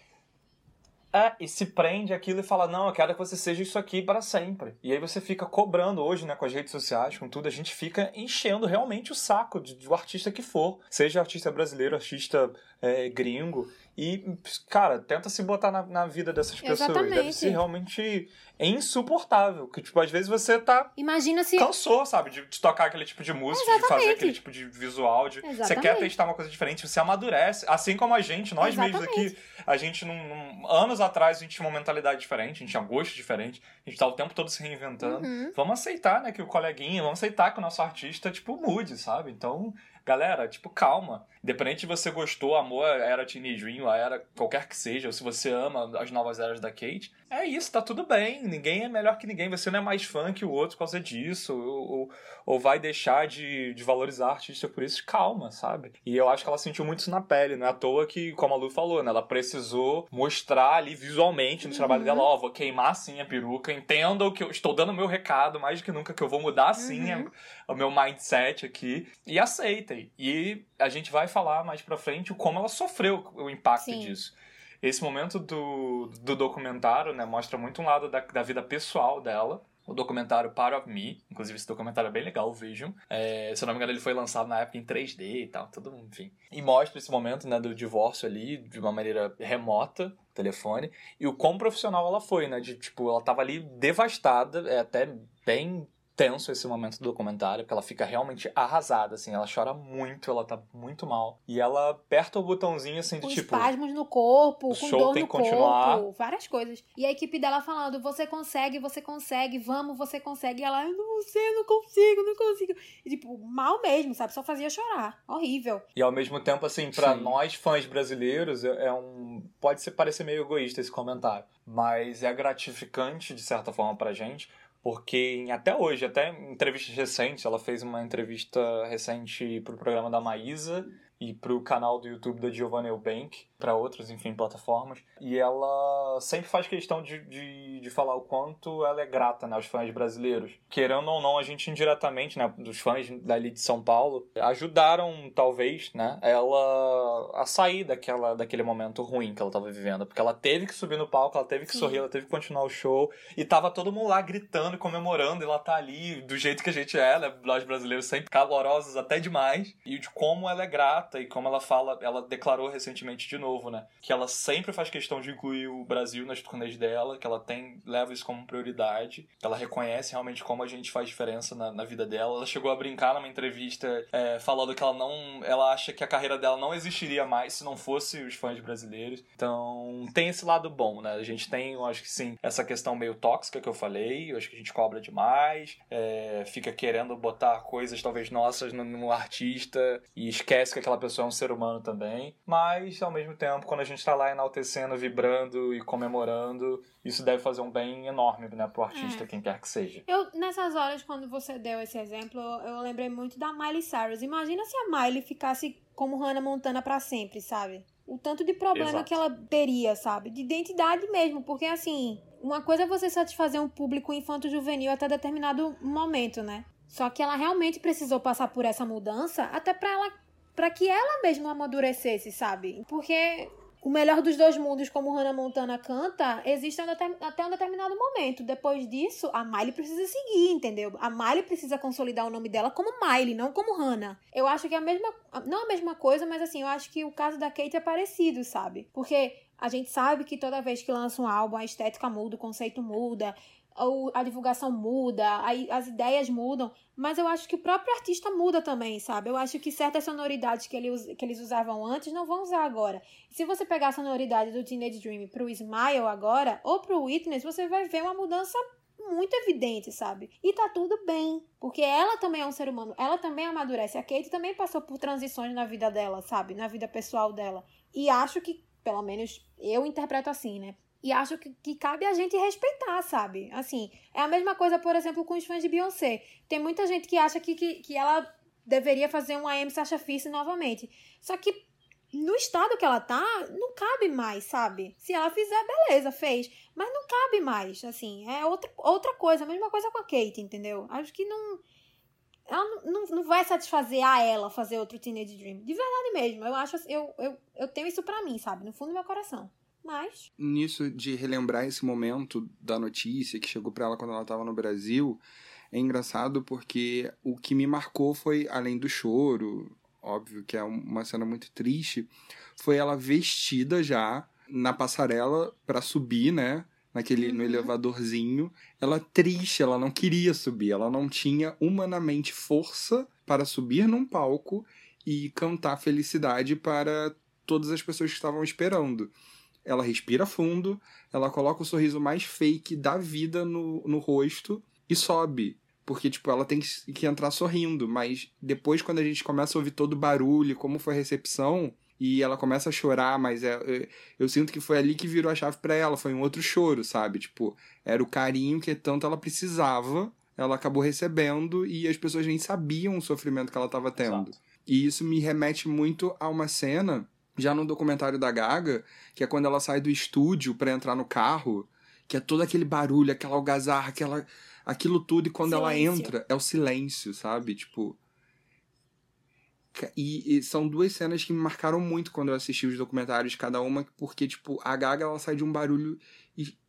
é, e se prende aquilo e fala, não, eu quero que você seja isso aqui para sempre. E aí você fica cobrando hoje, né, com as redes sociais, com tudo, a gente fica enchendo realmente o saco de, do artista que for. Seja artista brasileiro, artista é, gringo. E, cara, tenta se botar na, na vida dessas pessoas. Deve Exatamente. ser realmente insuportável. Que, tipo, às vezes você tá Imagina se. cansou, sabe, de, de tocar aquele tipo de música, de fazer Exatamente. aquele tipo de visual, de você Exatamente. quer testar uma coisa diferente, você amadurece, assim como a gente, nós mesmos Exatamente. aqui, a gente num, num- anos atrás a gente tinha uma mentalidade diferente, a gente tinha gosto diferente, a gente tá o tempo todo se reinventando. Uhum. Vamos aceitar, né, que o coleguinha, vamos aceitar que o nosso artista tipo mude, sabe? Então, galera, tipo, calma. Independente se você gostou, amou a era Teenage Dream, a era qualquer que seja, ou se você ama as novas eras da Kate, é isso, tá tudo bem. Ninguém é melhor que ninguém. Você não é mais fã que o outro por causa disso, ou, ou, ou vai deixar de, de valorizar a artista por isso. Calma, sabe? E eu acho que ela sentiu muito isso na pele, não é à toa que, como a Lu falou, né? Ela precisou mostrar ali visualmente no trabalho Uhum. dela, ó, vou queimar sim a peruca, entendam que eu estou dando o meu recado mais do que nunca, que eu vou mudar sim Uhum. a- o meu mindset aqui e E a gente vai falar mais pra frente o como ela sofreu o impacto Sim. disso. Esse momento do, do documentário, né, mostra muito um lado da, da vida pessoal dela. O documentário Part of Me, inclusive esse documentário é bem legal, vejam. É, se eu não me engano, ele foi lançado na época em 3D e tal, tudo, enfim. E mostra esse momento, né, do divórcio ali, de uma maneira remota, telefone, e o quão profissional ela foi, né, de, tipo, ela tava ali devastada, é até bem tenso esse momento do documentário, porque ela fica realmente arrasada, assim, ela chora muito, ela tá muito mal. E ela aperta o botãozinho, assim, de com tipo... espasmos no corpo, o com show dor tem no que continuar. corpo, várias coisas. E a equipe dela falando, você consegue, você consegue, vamos, você consegue. E ela, eu não sei, eu não consigo, não consigo. E tipo, mal mesmo, sabe? Só fazia chorar. Horrível. E ao mesmo tempo, assim, pra Sim. nós fãs brasileiros, é é um. Pode ser, parecer meio egoísta esse comentário, mas é gratificante, de certa forma, pra gente, porque até hoje, até em entrevistas recentes, ela fez uma entrevista recente pro programa da Maísa, e pro canal do YouTube da Giovanna Eubank, para outras, enfim, plataformas. E ela sempre faz questão de, de, de, falar o quanto ela é grata né, aos fãs brasileiros. Querendo ou não, a gente indiretamente, né, dos fãs dali de São Paulo, ajudaram, talvez, né, ela a sair daquela, daquele momento ruim que ela estava vivendo. Porque ela teve que subir no palco, ela teve que Sim. sorrir, ela teve que continuar o show. E tava todo mundo lá gritando, comemorando, e ela tá ali do jeito que a gente é, né, nós brasileiros sempre calorosos até demais. E de como ela é grata e como ela fala, ela declarou recentemente de novo, né? Que ela sempre faz questão de incluir o Brasil nas turnês dela, que ela tem leva isso como prioridade. Ela reconhece realmente como a gente faz diferença na, na vida dela. Ela chegou a brincar numa entrevista é, falando que ela não. Ela acha que a carreira dela não existiria mais se não fosse os fãs brasileiros. Então tem esse lado bom, né? A gente tem, eu acho que sim, essa questão meio tóxica que eu falei. Eu acho que a gente cobra demais, é, fica querendo botar coisas talvez nossas no, no artista e esquece que aquela pessoa é um ser humano também. Mas ao mesmo tempo, quando a gente tá lá enaltecendo, vibrando e comemorando, isso deve fazer um bem enorme, né, pro artista, é. quem quer que seja. Eu, nessas horas, quando você deu esse exemplo, eu lembrei muito da Miley Cyrus. Imagina se a Miley ficasse como Hannah Montana para sempre, sabe? O tanto de problema Exato. que ela teria, sabe? De identidade mesmo, porque assim, uma coisa é você satisfazer um público infanto-juvenil até determinado momento, né? Só que ela realmente precisou passar por essa mudança até para ela para que ela mesma amadurecesse, sabe? Porque o melhor dos dois mundos, como Hannah Montana canta, existe até um determinado momento. Depois disso, a Miley precisa seguir, entendeu? A Miley precisa consolidar o nome dela como Miley, não como Hannah. Eu acho que é a mesma. Não a mesma coisa, mas assim, eu acho que o caso da Kate é parecido, sabe? Porque a gente sabe que toda vez que lança um álbum, a estética muda, o conceito muda, a divulgação muda, as ideias mudam, mas eu acho que o próprio artista muda também, sabe? Eu acho que certas sonoridades que, ele, que eles usavam antes não vão usar agora. Se você pegar a sonoridade do Teenage Dream pro Smile agora, ou pro Witness, você vai ver uma mudança muito evidente, sabe? E tá tudo bem, porque ela também é um ser humano, ela também amadurece. A Kate também passou por transições na vida dela, sabe? Na vida pessoal dela. E acho que, pelo menos eu interpreto assim, né? E acho que, que cabe a gente respeitar, sabe? Assim, é a mesma coisa, por exemplo, com os fãs de Beyoncé. Tem muita gente que acha que, que, que ela deveria fazer um AM Sasha Fierce novamente. Só que no estado que ela tá, não cabe mais, sabe? Se ela fizer, beleza, fez. Mas não cabe mais, assim. É outra, outra coisa, a mesma coisa com a Kate, entendeu? Acho que não. Ela não, não vai satisfazer a ela fazer outro Teenage Dream. De verdade mesmo. Eu acho. Eu, eu, eu tenho isso pra mim, sabe? No fundo do meu coração. Mas. Nisso de relembrar esse momento da notícia que chegou para ela quando ela estava no Brasil, é engraçado porque o que me marcou foi, além do choro, óbvio que é uma cena muito triste, foi ela vestida já na passarela para subir, né? Naquele, uhum. no elevadorzinho. Ela triste, ela não queria subir, ela não tinha humanamente força para subir num palco e cantar felicidade para todas as pessoas que estavam esperando ela respira fundo, ela coloca o sorriso mais fake da vida no, no rosto e sobe. Porque, tipo, ela tem que entrar sorrindo, mas depois, quando a gente começa a ouvir todo o barulho, como foi a recepção, e ela começa a chorar, mas é, eu, eu sinto que foi ali que virou a chave para ela, foi um outro choro, sabe? Tipo, era o carinho que tanto ela precisava, ela acabou recebendo e as pessoas nem sabiam o sofrimento que ela estava tendo. Exato. E isso me remete muito a uma cena já no documentário da Gaga, que é quando ela sai do estúdio para entrar no carro, que é todo aquele barulho, aquela algazarra, aquela, aquilo tudo, e quando silêncio. ela entra, é o silêncio, sabe? Tipo. E, e, são duas cenas que me marcaram muito quando eu assisti os documentários, cada uma, porque, tipo, a Gaga ela sai de um barulho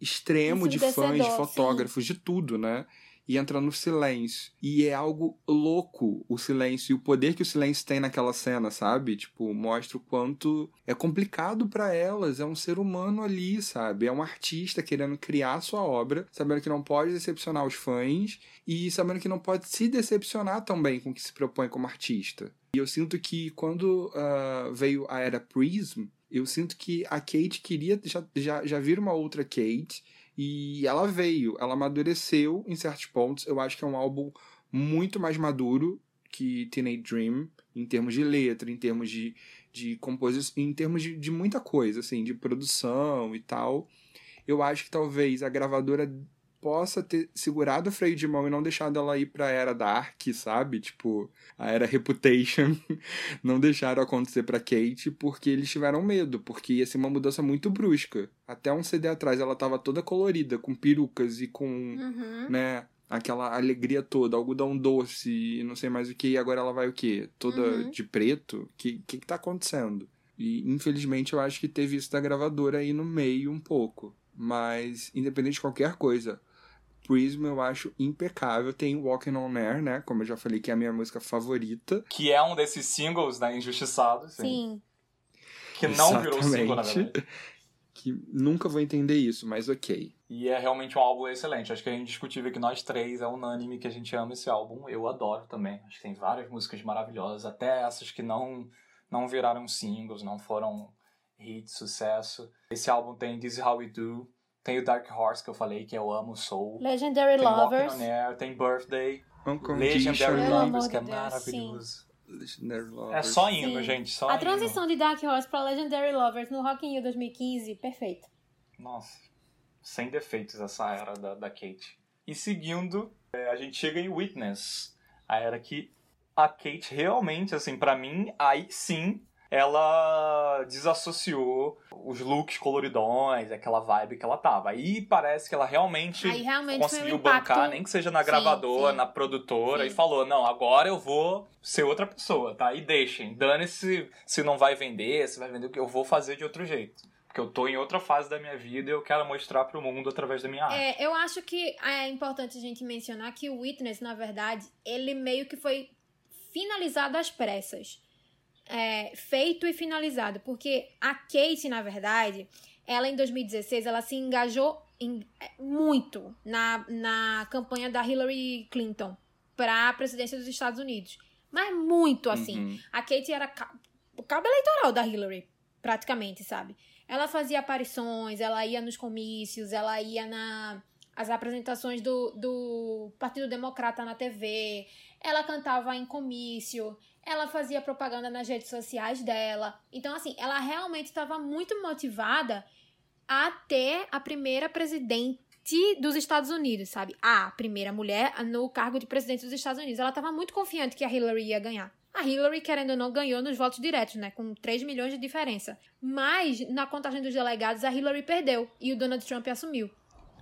extremo de fãs, de fotógrafos, sim. de tudo, né? E entra no silêncio. E é algo louco o silêncio e o poder que o silêncio tem naquela cena, sabe? Tipo, mostra o quanto é complicado para elas. É um ser humano ali, sabe? É um artista querendo criar sua obra, sabendo que não pode decepcionar os fãs e sabendo que não pode se decepcionar também com o que se propõe como artista. E eu sinto que quando uh, veio a era Prism, eu sinto que a Kate queria já, já, já vir uma outra Kate e ela veio, ela amadureceu em certos pontos. Eu acho que é um álbum muito mais maduro que Teenage Dream, em termos de letra, em termos de, de composição, em termos de, de muita coisa, assim, de produção e tal. Eu acho que talvez a gravadora possa ter segurado o freio de mão e não deixado ela ir pra era Dark, sabe? Tipo, a era Reputation. não deixaram acontecer pra Kate porque eles tiveram medo, porque ia ser uma mudança muito brusca. Até um CD atrás ela tava toda colorida, com perucas e com, Uhum. né, aquela alegria toda, algodão doce e não sei mais o que, e agora ela vai o quê? Toda Uhum. de preto? O que, que que tá acontecendo? E infelizmente eu acho que teve isso da gravadora aí no meio um pouco. Mas, independente de qualquer coisa, Prism eu acho impecável. Tem Walking on Air, né? Como eu já falei, que é a minha música favorita. Que é um desses singles da Injustiçados. Sim. Que não virou single, na Exatamente. verdade. Que nunca vou entender isso, mas ok. E é realmente um álbum excelente. Acho que é indiscutível que nós três é unânime que a gente ama esse álbum. Eu adoro também. Acho que tem várias músicas maravilhosas, até essas que não, não viraram singles, não foram hit, sucesso. Esse álbum tem This Is How We Do, tem o Dark Horse que eu falei, que eu amo, Soul. Legendary Tem Lovers. Walking on Air, tem Birthday, Legendary Lovers, de que é maravilhoso. Legendary É Lovers. só hino, Sim. gente, só A hino. transição de Dark Horse pra Legendary Lovers no Rock in Rio 2015, perfeito. Nossa, sem defeitos essa era da, da Kate. E seguindo, é, a gente chega em Witness. A era que a Kate realmente, assim, pra mim, aí sim, ela desassociou os looks coloridões, aquela vibe que ela tava. Aí parece que ela realmente, realmente conseguiu um bancar, nem que seja na Sim, gravadora, sim. na produtora, Sim. e falou, não, agora eu vou ser outra pessoa, tá? E deixem, dane-se se não vai vender, se vai vender o que eu vou fazer de outro jeito. Porque eu tô em outra fase da minha vida e eu quero mostrar pro mundo através da minha arte. É, eu acho que é importante a gente mencionar que o Witness, na verdade, ele meio que foi finalizado às pressas. É, feito e finalizado. Porque a Kate, na verdade, ela em 2016, ela se engajou em- é, muito na, na campanha da Hillary Clinton para a presidência dos Estados Unidos. Mas muito, assim. Uhum. A Kate era o cabo eleitoral da Hillary, praticamente, sabe? Ela fazia aparições, ela ia nos comícios, ela ia na as apresentações do, do Partido Democrata na TV, ela cantava em comício, ela fazia propaganda nas redes sociais dela. Então, assim, ela realmente estava muito motivada a ter a primeira presidente dos Estados Unidos, sabe? A primeira mulher no cargo de presidente dos Estados Unidos. Ela estava muito confiante que a Hillary ia ganhar. A Hillary, querendo ou não, ganhou nos votos diretos, né? Com 3 milhões de diferença. Mas, na contagem dos delegados, a Hillary perdeu e o Donald Trump assumiu.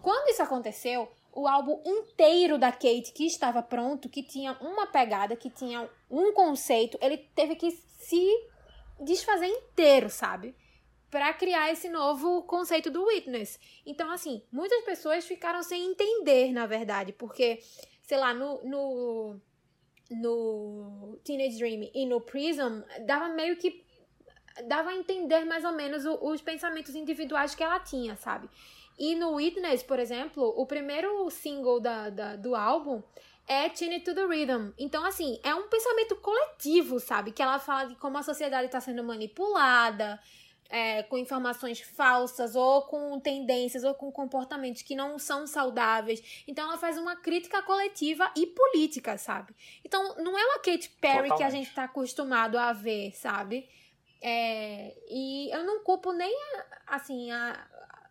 Quando isso aconteceu, o álbum inteiro da Kate, que estava pronto, que tinha uma pegada, que tinha um conceito, ele teve que se desfazer inteiro, sabe? Pra criar esse novo conceito do Witness. Então, assim, muitas pessoas ficaram sem entender, na verdade, porque, sei lá, no, no, no Teenage Dream e no Prism, dava meio que. dava a entender mais ou menos o- os pensamentos individuais que ela tinha, sabe? E no Witness, por exemplo, o primeiro single da, da- do álbum é Tune to the Rhythm. Então, assim, é um pensamento coletivo, sabe? Que ela fala de como a sociedade está sendo manipulada, é, com informações falsas, ou com tendências, ou com comportamentos que não são saudáveis. Então, ela faz uma crítica coletiva e política, sabe? Então, não é uma Katy Perry que a Totalmente. gente tá acostumado a ver, sabe? É, e eu não culpo nem, a, assim, a,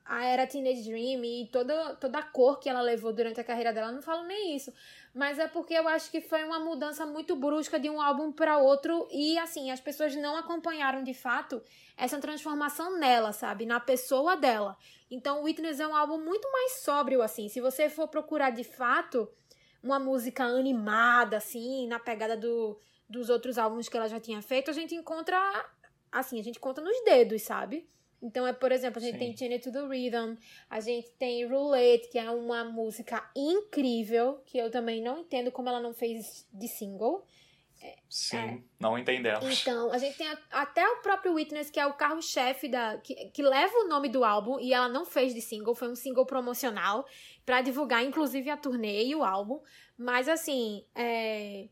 a era Teenage Dream e toda, toda a cor que ela levou durante a carreira dela, não falo nem isso. Mas é porque eu acho que foi uma mudança muito brusca de um álbum para outro e, assim, as pessoas não acompanharam de fato essa transformação nela, sabe? Na pessoa dela. Então, Witness é um álbum muito mais sóbrio, assim. Se você for procurar de fato uma música animada, assim, na pegada do, dos outros álbuns que ela já tinha feito, a gente encontra, assim, a gente conta nos dedos, sabe? Então, é, por exemplo, a gente Sim. tem Tune It to the Rhythm, a gente tem Roulette, que é uma música incrível, que eu também não entendo como ela não fez de single. Sim, É. não entendemos. Então, a gente tem a- até o próprio Witness, que é o carro-chefe da. Que, que leva o nome do álbum, e ela não fez de single, foi um single promocional, pra divulgar, inclusive, a turnê e o álbum. Mas assim, é.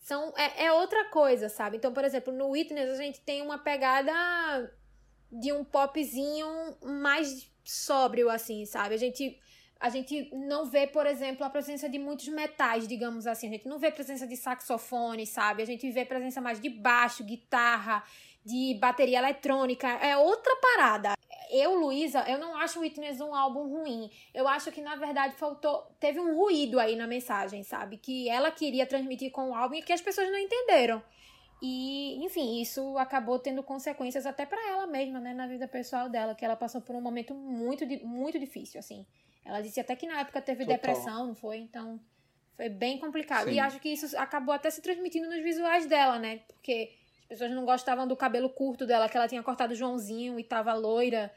São, é, é outra coisa, sabe? Então, por exemplo, no Witness a gente tem uma pegada de um popzinho mais sóbrio, assim, sabe? A gente, a gente não vê, por exemplo, a presença de muitos metais, digamos assim. A gente não vê presença de saxofone, sabe? A gente vê presença mais de baixo, guitarra, de bateria eletrônica. É outra parada. eu, Luísa, eu não acho Witness um álbum ruim. Eu acho que, na verdade, faltou. Teve um ruído aí na mensagem, sabe? Que ela queria transmitir com o álbum e que as pessoas não entenderam. E, enfim, isso acabou tendo consequências até para ela mesma, né? Na vida pessoal dela, que ela passou por um momento muito, muito difícil, assim. Ela disse até que na época teve Total. depressão, não foi? Então, foi bem complicado. Sim. E acho que isso acabou até se transmitindo nos visuais dela, né? Porque as pessoas não gostavam do cabelo curto dela, que ela tinha cortado o Joãozinho e tava loira.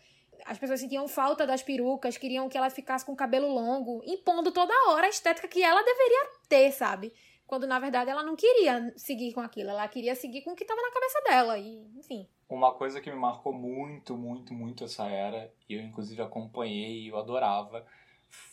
As pessoas sentiam falta das perucas, queriam que ela ficasse com o cabelo longo, impondo toda hora a estética que ela deveria ter, sabe? Quando na verdade ela não queria seguir com aquilo, ela queria seguir com o que estava na cabeça dela, e enfim. Uma coisa que me marcou muito, muito, muito essa era, e eu inclusive acompanhei e eu adorava,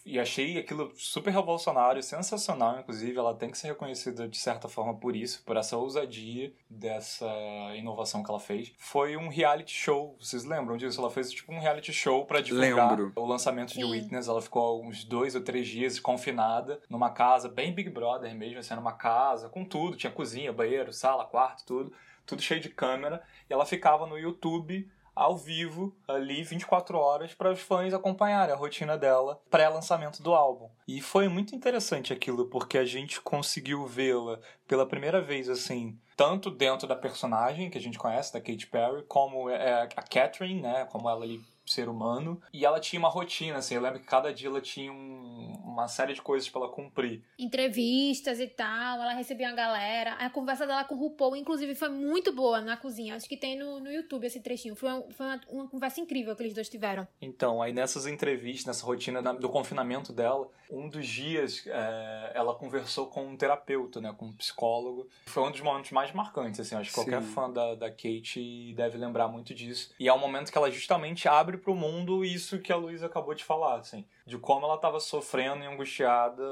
e achei aquilo super revolucionário, sensacional, inclusive. Ela tem que ser reconhecida de certa forma por isso, por essa ousadia dessa inovação que ela fez. Foi um reality show, vocês lembram disso? Ela fez tipo um reality show para divulgar Lembro. o lançamento Sim. de Witness. Ela ficou uns dois ou três dias confinada numa casa, bem Big Brother mesmo, assim, numa casa, com tudo. Tinha cozinha, banheiro, sala, quarto, tudo. Tudo cheio de câmera. E ela ficava no YouTube ao vivo, ali 24 horas, para os fãs acompanharem a rotina dela pré-lançamento do álbum. E foi muito interessante aquilo, porque a gente conseguiu vê-la pela primeira vez, assim, tanto dentro da personagem que a gente conhece, da Katy Perry, como é, a Catherine, né, como ela ali ser humano. E ela tinha uma rotina, assim. Eu lembro que cada dia ela tinha um, uma série de coisas para ela cumprir. Entrevistas e tal, ela recebia uma galera. A conversa dela com o RuPaul, inclusive, foi muito boa na cozinha. Acho que tem no, no YouTube esse trechinho. Foi, uma, foi uma, uma conversa incrível que eles dois tiveram. Então, aí nessas entrevistas, nessa rotina do confinamento dela, um dos dias é, ela conversou com um terapeuta, né, com um psicólogo. Foi um dos momentos mais marcantes, assim. Acho que qualquer fã da, da Kate deve lembrar muito disso. E é um momento que ela justamente abre para o mundo isso que a Luísa acabou de falar, assim. De como ela estava sofrendo e angustiada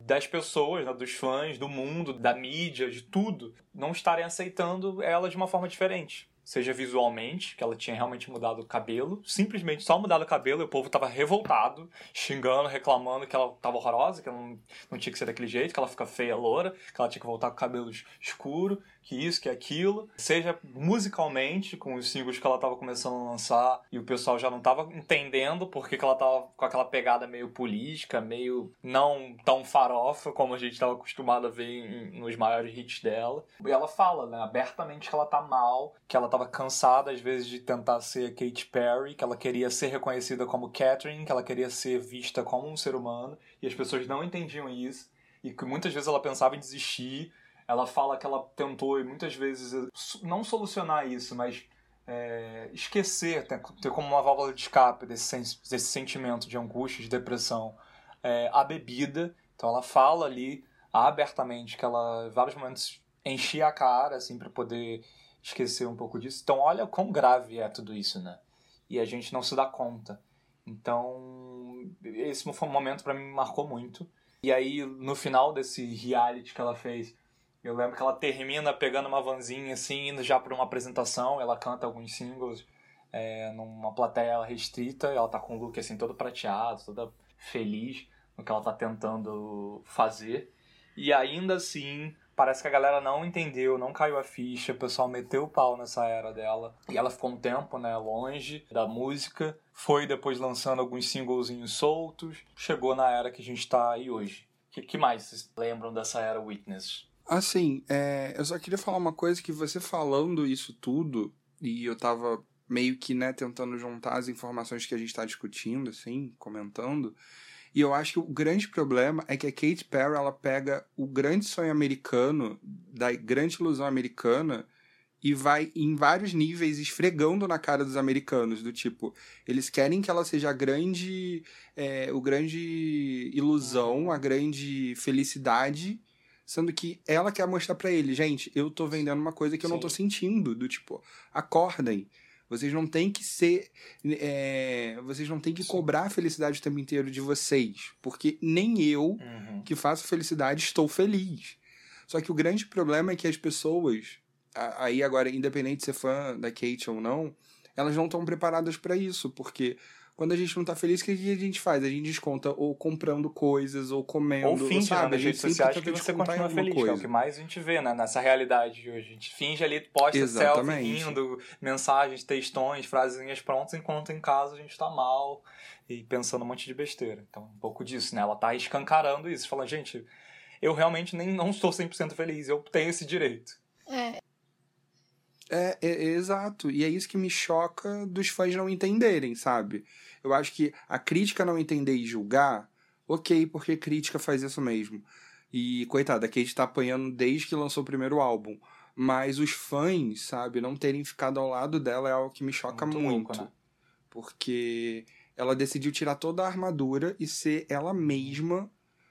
das pessoas, né, dos fãs, do mundo, da mídia, de tudo, não estarem aceitando ela de uma forma diferente seja visualmente, que ela tinha realmente mudado o cabelo, simplesmente só mudado o cabelo e o povo tava revoltado, xingando, reclamando que ela tava horrorosa, que ela não, não tinha que ser daquele jeito, que ela fica feia, loura, que ela tinha que voltar com cabelo escuro, que isso, que aquilo. Seja musicalmente, com os singles que ela tava começando a lançar e o pessoal já não tava entendendo porque que ela tava com aquela pegada meio política, meio não tão farofa como a gente tava acostumado a ver nos maiores hits dela. E ela fala, né, abertamente que ela tá mal, que ela estava cansada às vezes de tentar ser Katy Perry, que ela queria ser reconhecida como Catherine, que ela queria ser vista como um ser humano, e as pessoas não entendiam isso, e que muitas vezes ela pensava em desistir. Ela fala que ela tentou, muitas vezes, não solucionar isso, mas é, esquecer, ter, ter, como uma válvula de escape desse, desse sentimento de angústia, de depressão, é, a bebida. Então ela fala ali abertamente que ela, em vários momentos, enchia a cara, assim, para poder esquecer um pouco disso. Então, olha quão grave é tudo isso, né? E a gente não se dá conta. Então, esse foi um momento para mim marcou muito. E aí, no final desse reality que ela fez, eu lembro que ela termina pegando uma vanzinha assim, indo já para uma apresentação. Ela canta alguns singles é, numa plateia restrita. Ela tá com o look assim todo prateado, toda feliz no que ela tá tentando fazer. E ainda assim, parece que a galera não entendeu, não caiu a ficha, o pessoal meteu o pau nessa era dela. E ela ficou um tempo, né, longe da música, foi depois lançando alguns singlezinhos soltos, chegou na era que a gente tá aí hoje. O que, que, mais vocês lembram dessa era Witness? Assim, é, eu só queria falar uma coisa que você falando isso tudo, e eu tava meio que, né, tentando juntar as informações que a gente tá discutindo, assim, comentando, e eu acho que o grande problema é que a Kate Perry ela pega o grande sonho americano, da grande ilusão americana, e vai em vários níveis esfregando na cara dos americanos, do tipo, eles querem que ela seja a grande, é, o grande ilusão, a grande felicidade, sendo que ela quer mostrar para ele, gente, eu tô vendendo uma coisa que eu Sim. não tô sentindo, do tipo, acordem. Vocês não têm que ser. É, vocês não têm que Sim. cobrar a felicidade o tempo inteiro de vocês. Porque nem eu, uhum. que faço felicidade, estou feliz. Só que o grande problema é que as pessoas, aí agora, independente de ser fã da Kate ou não, elas não estão preparadas para isso. Porque Quando a gente não tá feliz, o que a gente faz? A gente desconta ou comprando coisas, ou comendo, ou finge, sabe? Né, nas redes sociais que você continua feliz, coisa. que é o que mais a gente vê né, nessa realidade de hoje. A gente finge ali, posta Exatamente. selfie rindo, mensagens, textões, frasezinhas prontas, enquanto em casa a gente tá mal e pensando um monte de besteira. Então, um pouco disso, né? Ela tá escancarando isso, falando, gente, eu realmente nem não estou 100% feliz, eu tenho esse direito. É. É, é, é, exato. E é isso que me choca dos fãs não entenderem, sabe? Eu acho que a crítica não entender e julgar, ok, porque crítica faz isso mesmo. E, coitada, a Kate tá apanhando desde que lançou o primeiro álbum. Mas os fãs, sabe, não terem ficado ao lado dela é algo que me choca muito. muito louco, né? Porque ela decidiu tirar toda a armadura e ser ela mesma,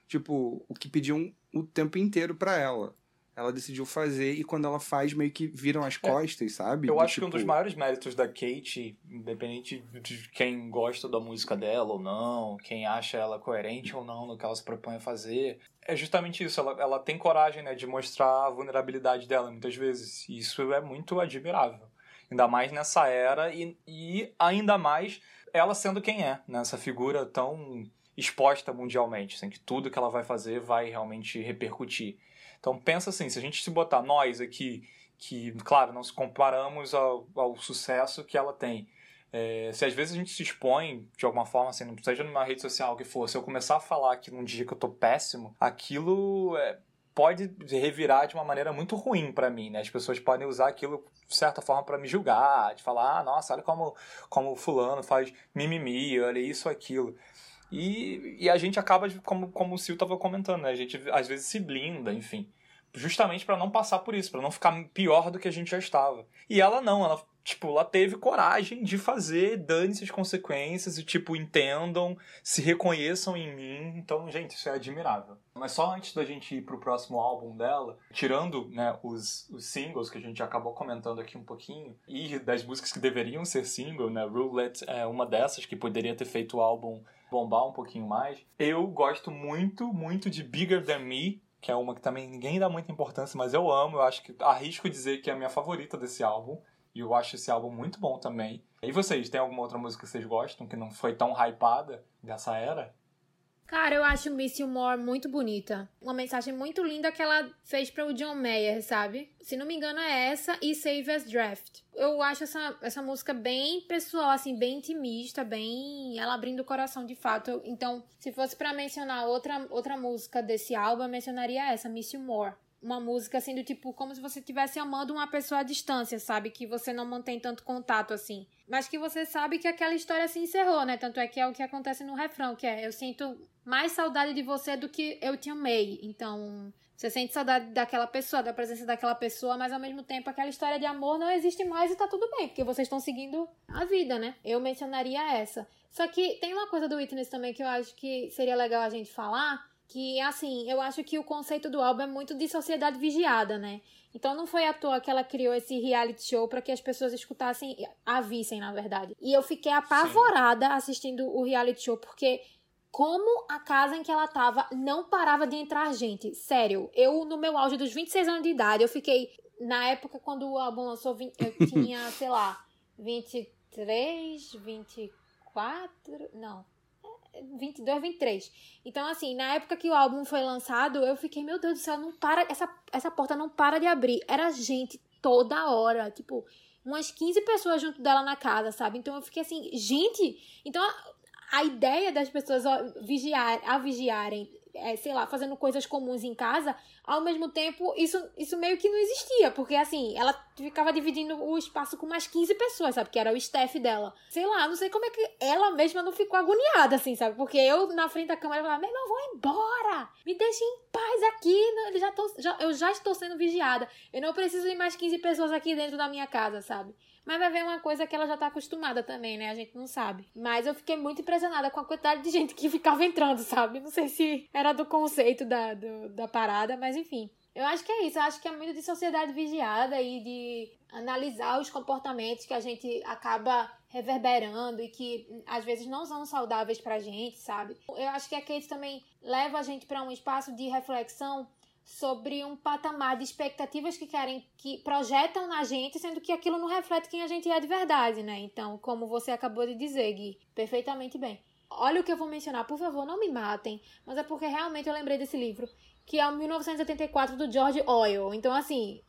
tipo, o que pediam o tempo inteiro para ela ela decidiu fazer e quando ela faz, meio que viram as é. costas, é, sabe? Eu Do acho tipo... que um dos tipo maiores méritos da Kate, independente de quem gosta da música dela ou não, quem acha ela coerente ou não no que ela se propõe a fazer, é justamente isso. Ela, ela tem coragem né, de mostrar a vulnerabilidade dela muitas vezes. E isso é muito admirável. Ainda mais nessa era e, e ainda mais ela sendo quem é, nessa né? figura tão exposta mundialmente, assim, que tudo que ela vai fazer vai realmente repercutir. Então pensa assim, se a gente se botar nós aqui, que, claro, não se comparamos ao, ao sucesso que ela tem. É, se às vezes a gente se expõe de alguma forma, assim, seja numa rede social que for, se eu começar a falar que num dia que eu tô péssimo, aquilo é, pode revirar de uma maneira muito ruim para mim, né? As pessoas podem usar aquilo de certa forma para me julgar, de falar, ah, nossa, olha como como fulano faz mimimi, olha isso, aquilo. E, e a gente acaba, como, como o Sil estava comentando, né? A gente às vezes se blinda, enfim. Justamente para não passar por isso, para não ficar pior do que a gente já estava. E ela não, ela tipo, ela teve coragem de fazer, dane-se as consequências e, tipo, entendam, se reconheçam em mim. Então, gente, isso é admirável. Mas só antes da gente ir pro próximo álbum dela, tirando, né, os, os singles que a gente acabou comentando aqui um pouquinho, e das músicas que deveriam ser single, né, Roulette é uma dessas que poderia ter feito o álbum bombar um pouquinho mais. Eu gosto muito, muito de Bigger Than Me, que é uma que também ninguém dá muita importância, mas eu amo, eu acho que arrisco dizer que é a minha favorita desse álbum. E eu acho esse álbum muito bom também. E vocês, tem alguma outra música que vocês gostam que não foi tão hypada dessa era? Cara, eu acho Miss You More muito bonita. Uma mensagem muito linda que ela fez para o John Mayer, sabe? Se não me engano é essa e Save As Draft. Eu acho essa, essa música bem pessoal, assim, bem intimista, bem... Ela abrindo o coração de fato. Então, se fosse para mencionar outra, outra música desse álbum, eu mencionaria essa, Miss You More uma música assim do tipo como se você estivesse amando uma pessoa à distância, sabe? Que você não mantém tanto contato assim. Mas que você sabe que aquela história se encerrou, né? Tanto é que é o que acontece no refrão, que é eu sinto mais saudade de você do que eu te amei. Então, você sente saudade daquela pessoa, da presença daquela pessoa, mas ao mesmo tempo aquela história de amor não existe mais e tá tudo bem, porque vocês estão seguindo a vida, né? Eu mencionaria essa. Só que tem uma coisa do Witness também que eu acho que seria legal a gente falar, que assim, eu acho que o conceito do álbum é muito de sociedade vigiada, né? Então não foi à toa que ela criou esse reality show para que as pessoas escutassem, a vissem, na verdade. E eu fiquei apavorada Sim. assistindo o reality show, porque como a casa em que ela tava não parava de entrar gente. Sério, eu no meu auge dos 26 anos de idade, eu fiquei. Na época, quando o álbum lançou, eu tinha, sei lá, 23, 24. Não, 22, 23. Então, assim, na época que o álbum foi lançado, eu fiquei, meu Deus do céu, não para, essa, essa porta não para de abrir. Era gente toda hora, tipo, umas 15 pessoas junto dela na casa, sabe? Então eu fiquei assim, gente, então a, a ideia das pessoas vigiar, a vigiarem é, sei lá, fazendo coisas comuns em casa, ao mesmo tempo, isso, isso meio que não existia, porque assim, ela ficava dividindo o espaço com mais 15 pessoas, sabe? Que era o staff dela. Sei lá, não sei como é que ela mesma não ficou agoniada, assim, sabe? Porque eu, na frente da câmera, falava, meu irmão, vou embora! Me deixe em paz aqui, ele já tô, já, eu já estou sendo vigiada. Eu não preciso de mais 15 pessoas aqui dentro da minha casa, sabe? Mas vai ver uma coisa que ela já tá acostumada também, né? A gente não sabe. Mas eu fiquei muito impressionada com a quantidade de gente que ficava entrando, sabe? Não sei se era do conceito da, do, da parada, mas enfim. Eu acho que é isso, eu acho que é muito de sociedade vigiada e de analisar os comportamentos que a gente acaba reverberando e que às vezes não são saudáveis pra gente, sabe? Eu acho que a Kate também leva a gente para um espaço de reflexão sobre um patamar de expectativas que querem, que projetam na gente, sendo que aquilo não reflete quem a gente é de verdade, né? Então, como você acabou de dizer, Gui, perfeitamente bem. Olha o que eu vou mencionar, por favor, não me matem, mas é porque realmente eu lembrei desse livro, que é o 1984 do George Orwell. Então, assim,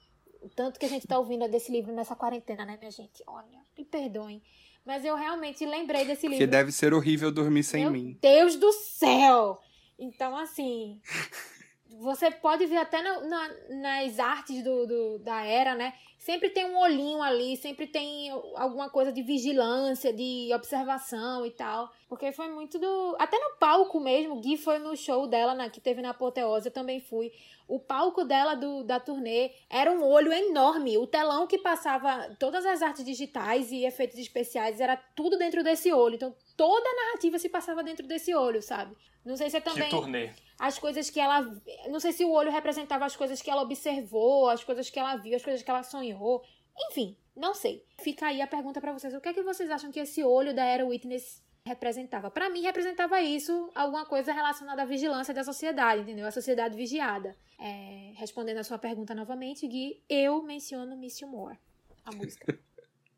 tanto que a gente tá ouvindo desse livro nessa quarentena, né, minha gente? Olha, me perdoem. Mas eu realmente lembrei desse livro. Que deve ser horrível dormir sem Meu mim. Deus do céu! Então, assim. Você pode ver até na, na, nas artes do, do, da era, né? Sempre tem um olhinho ali, sempre tem alguma coisa de vigilância, de observação e tal. Porque foi muito do. Até no palco mesmo, Gui foi no show dela, né, que teve na Apoteose, eu também fui. O palco dela do, da turnê era um olho enorme. O telão que passava todas as artes digitais e efeitos especiais era tudo dentro desse olho. Então toda a narrativa se passava dentro desse olho, sabe? Não sei se é também. Que turnê. As coisas que ela. Não sei se o olho representava as coisas que ela observou, as coisas que ela viu, as coisas que ela sonhou. Enfim, não sei. Fica aí a pergunta para vocês. O que é que vocês acham que esse olho da Era Witness representava? Para mim, representava isso, alguma coisa relacionada à vigilância da sociedade, entendeu? A sociedade vigiada. É, respondendo a sua pergunta novamente, Gui, eu menciono Miss Moore, a música.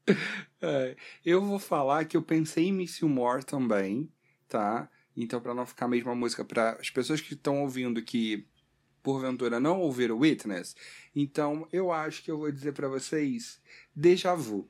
é, eu vou falar que eu pensei em Miss Moore também, tá? Então, para não ficar a mesma música, para as pessoas que estão ouvindo que porventura não ouviram Witness, então eu acho que eu vou dizer para vocês Deja Vu,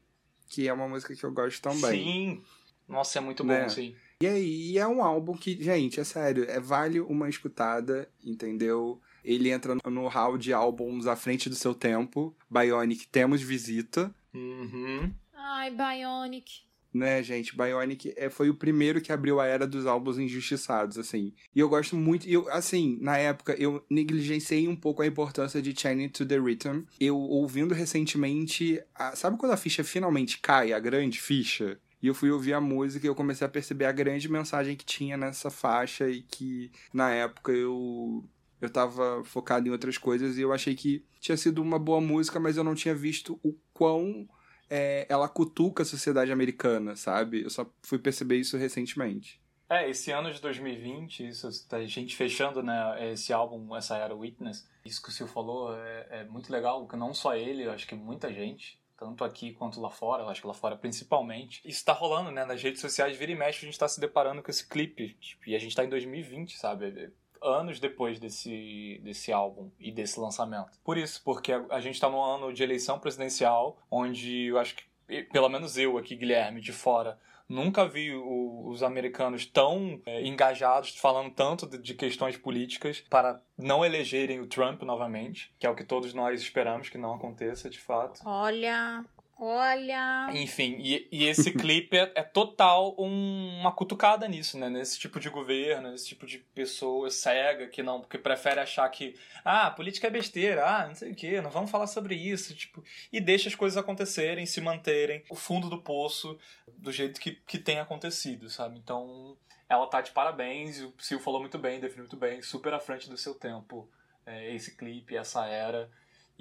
que é uma música que eu gosto também. Sim. Nossa, é muito bom, Né? sim. E aí, é um álbum que, gente, é sério, é vale uma escutada, entendeu? Ele entra no hall de álbuns à frente do seu tempo. Bionic, temos visita, Uhum. Ai, Bionic. Né, gente? Bionic é, foi o primeiro que abriu a era dos álbuns injustiçados, assim. E eu gosto muito, eu, assim, na época eu negligenciei um pouco a importância de Channing to the Rhythm. Eu ouvindo recentemente, a- sabe quando a ficha finalmente cai, a grande ficha? E eu fui ouvir a música e eu comecei a perceber a grande mensagem que tinha nessa faixa e que na época eu eu tava focado em outras coisas e eu achei que tinha sido uma boa música, mas eu não tinha visto o quão é, ela cutuca a sociedade americana, sabe? Eu só fui perceber isso recentemente. É, esse ano de 2020, isso, a gente fechando né, esse álbum, essa era Witness, isso que o Sil falou é, é muito legal, que não só ele, eu acho que muita gente, tanto aqui quanto lá fora, eu acho que lá fora principalmente. Isso tá rolando, né? Nas redes sociais, vira e mexe, a gente tá se deparando com esse clipe, tipo, e a gente tá em 2020, sabe? Anos depois desse, desse álbum e desse lançamento. Por isso, porque a, gente tá num ano de eleição presidencial, onde eu acho que, pelo menos eu aqui, Guilherme, de fora, Nunca vi o- os americanos tão é, engajados, falando tanto de, de questões políticas, para não elegerem o Trump novamente, que é o que todos nós esperamos que não aconteça de fato. Olha, olha. Enfim, e, e esse clipe é, é total um- uma cutucada nisso, né? Nesse tipo de governo, nesse tipo de pessoa cega que não, que prefere achar que, ah, política é besteira, ah, não sei o quê, não vamos falar sobre isso, tipo, e deixa as coisas acontecerem, se manterem, o fundo do poço, do jeito que, que tem acontecido, sabe? Então, ela tá de parabéns, o Sil falou muito bem, definiu muito bem, super à frente do seu tempo, é, esse clipe, essa era.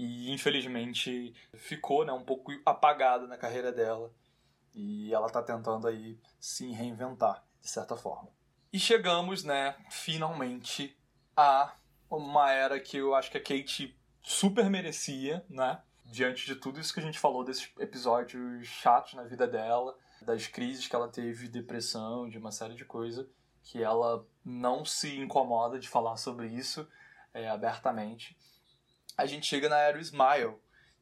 E infelizmente ficou né, um pouco apagada na carreira dela. E ela tá tentando aí se reinventar, de certa forma. E chegamos, né, finalmente, a uma era que eu acho que a Kate super merecia, né? Diante de tudo isso que a gente falou desses episódios chatos na vida dela, das crises que ela teve, depressão, de uma série de coisas, que ela não se incomoda de falar sobre isso é, abertamente. A gente chega na era Smile,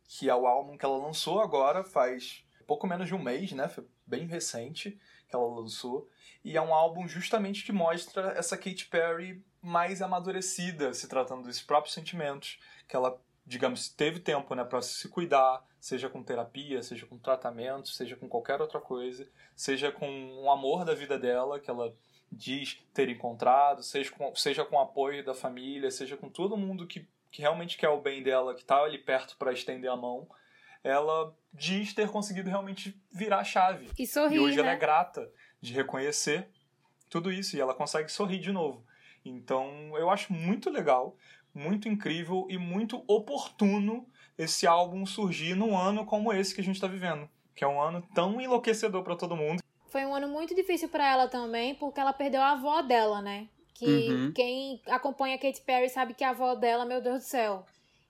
que é o álbum que ela lançou agora, faz pouco menos de um mês, né? Foi bem recente que ela lançou. E é um álbum justamente que mostra essa Katy Perry mais amadurecida, se tratando dos próprios sentimentos, que ela, digamos, teve tempo, né, para se cuidar, seja com terapia, seja com tratamento, seja com qualquer outra coisa, seja com o amor da vida dela, que ela diz ter encontrado, seja com, seja com apoio da família, seja com todo mundo que, que realmente quer o bem dela, que está ali perto para estender a mão, ela diz ter conseguido realmente virar a chave. E sorrir, E hoje ela né? é grata de reconhecer tudo isso e ela consegue sorrir de novo. Então eu acho muito legal, muito incrível e muito oportuno esse álbum surgir num ano como esse que a gente está vivendo, que é um ano tão enlouquecedor para todo mundo. Foi um ano muito difícil pra ela também, porque ela perdeu a avó dela, né? Que Uhum. quem acompanha a Katy Perry sabe que a avó dela, meu Deus do céu,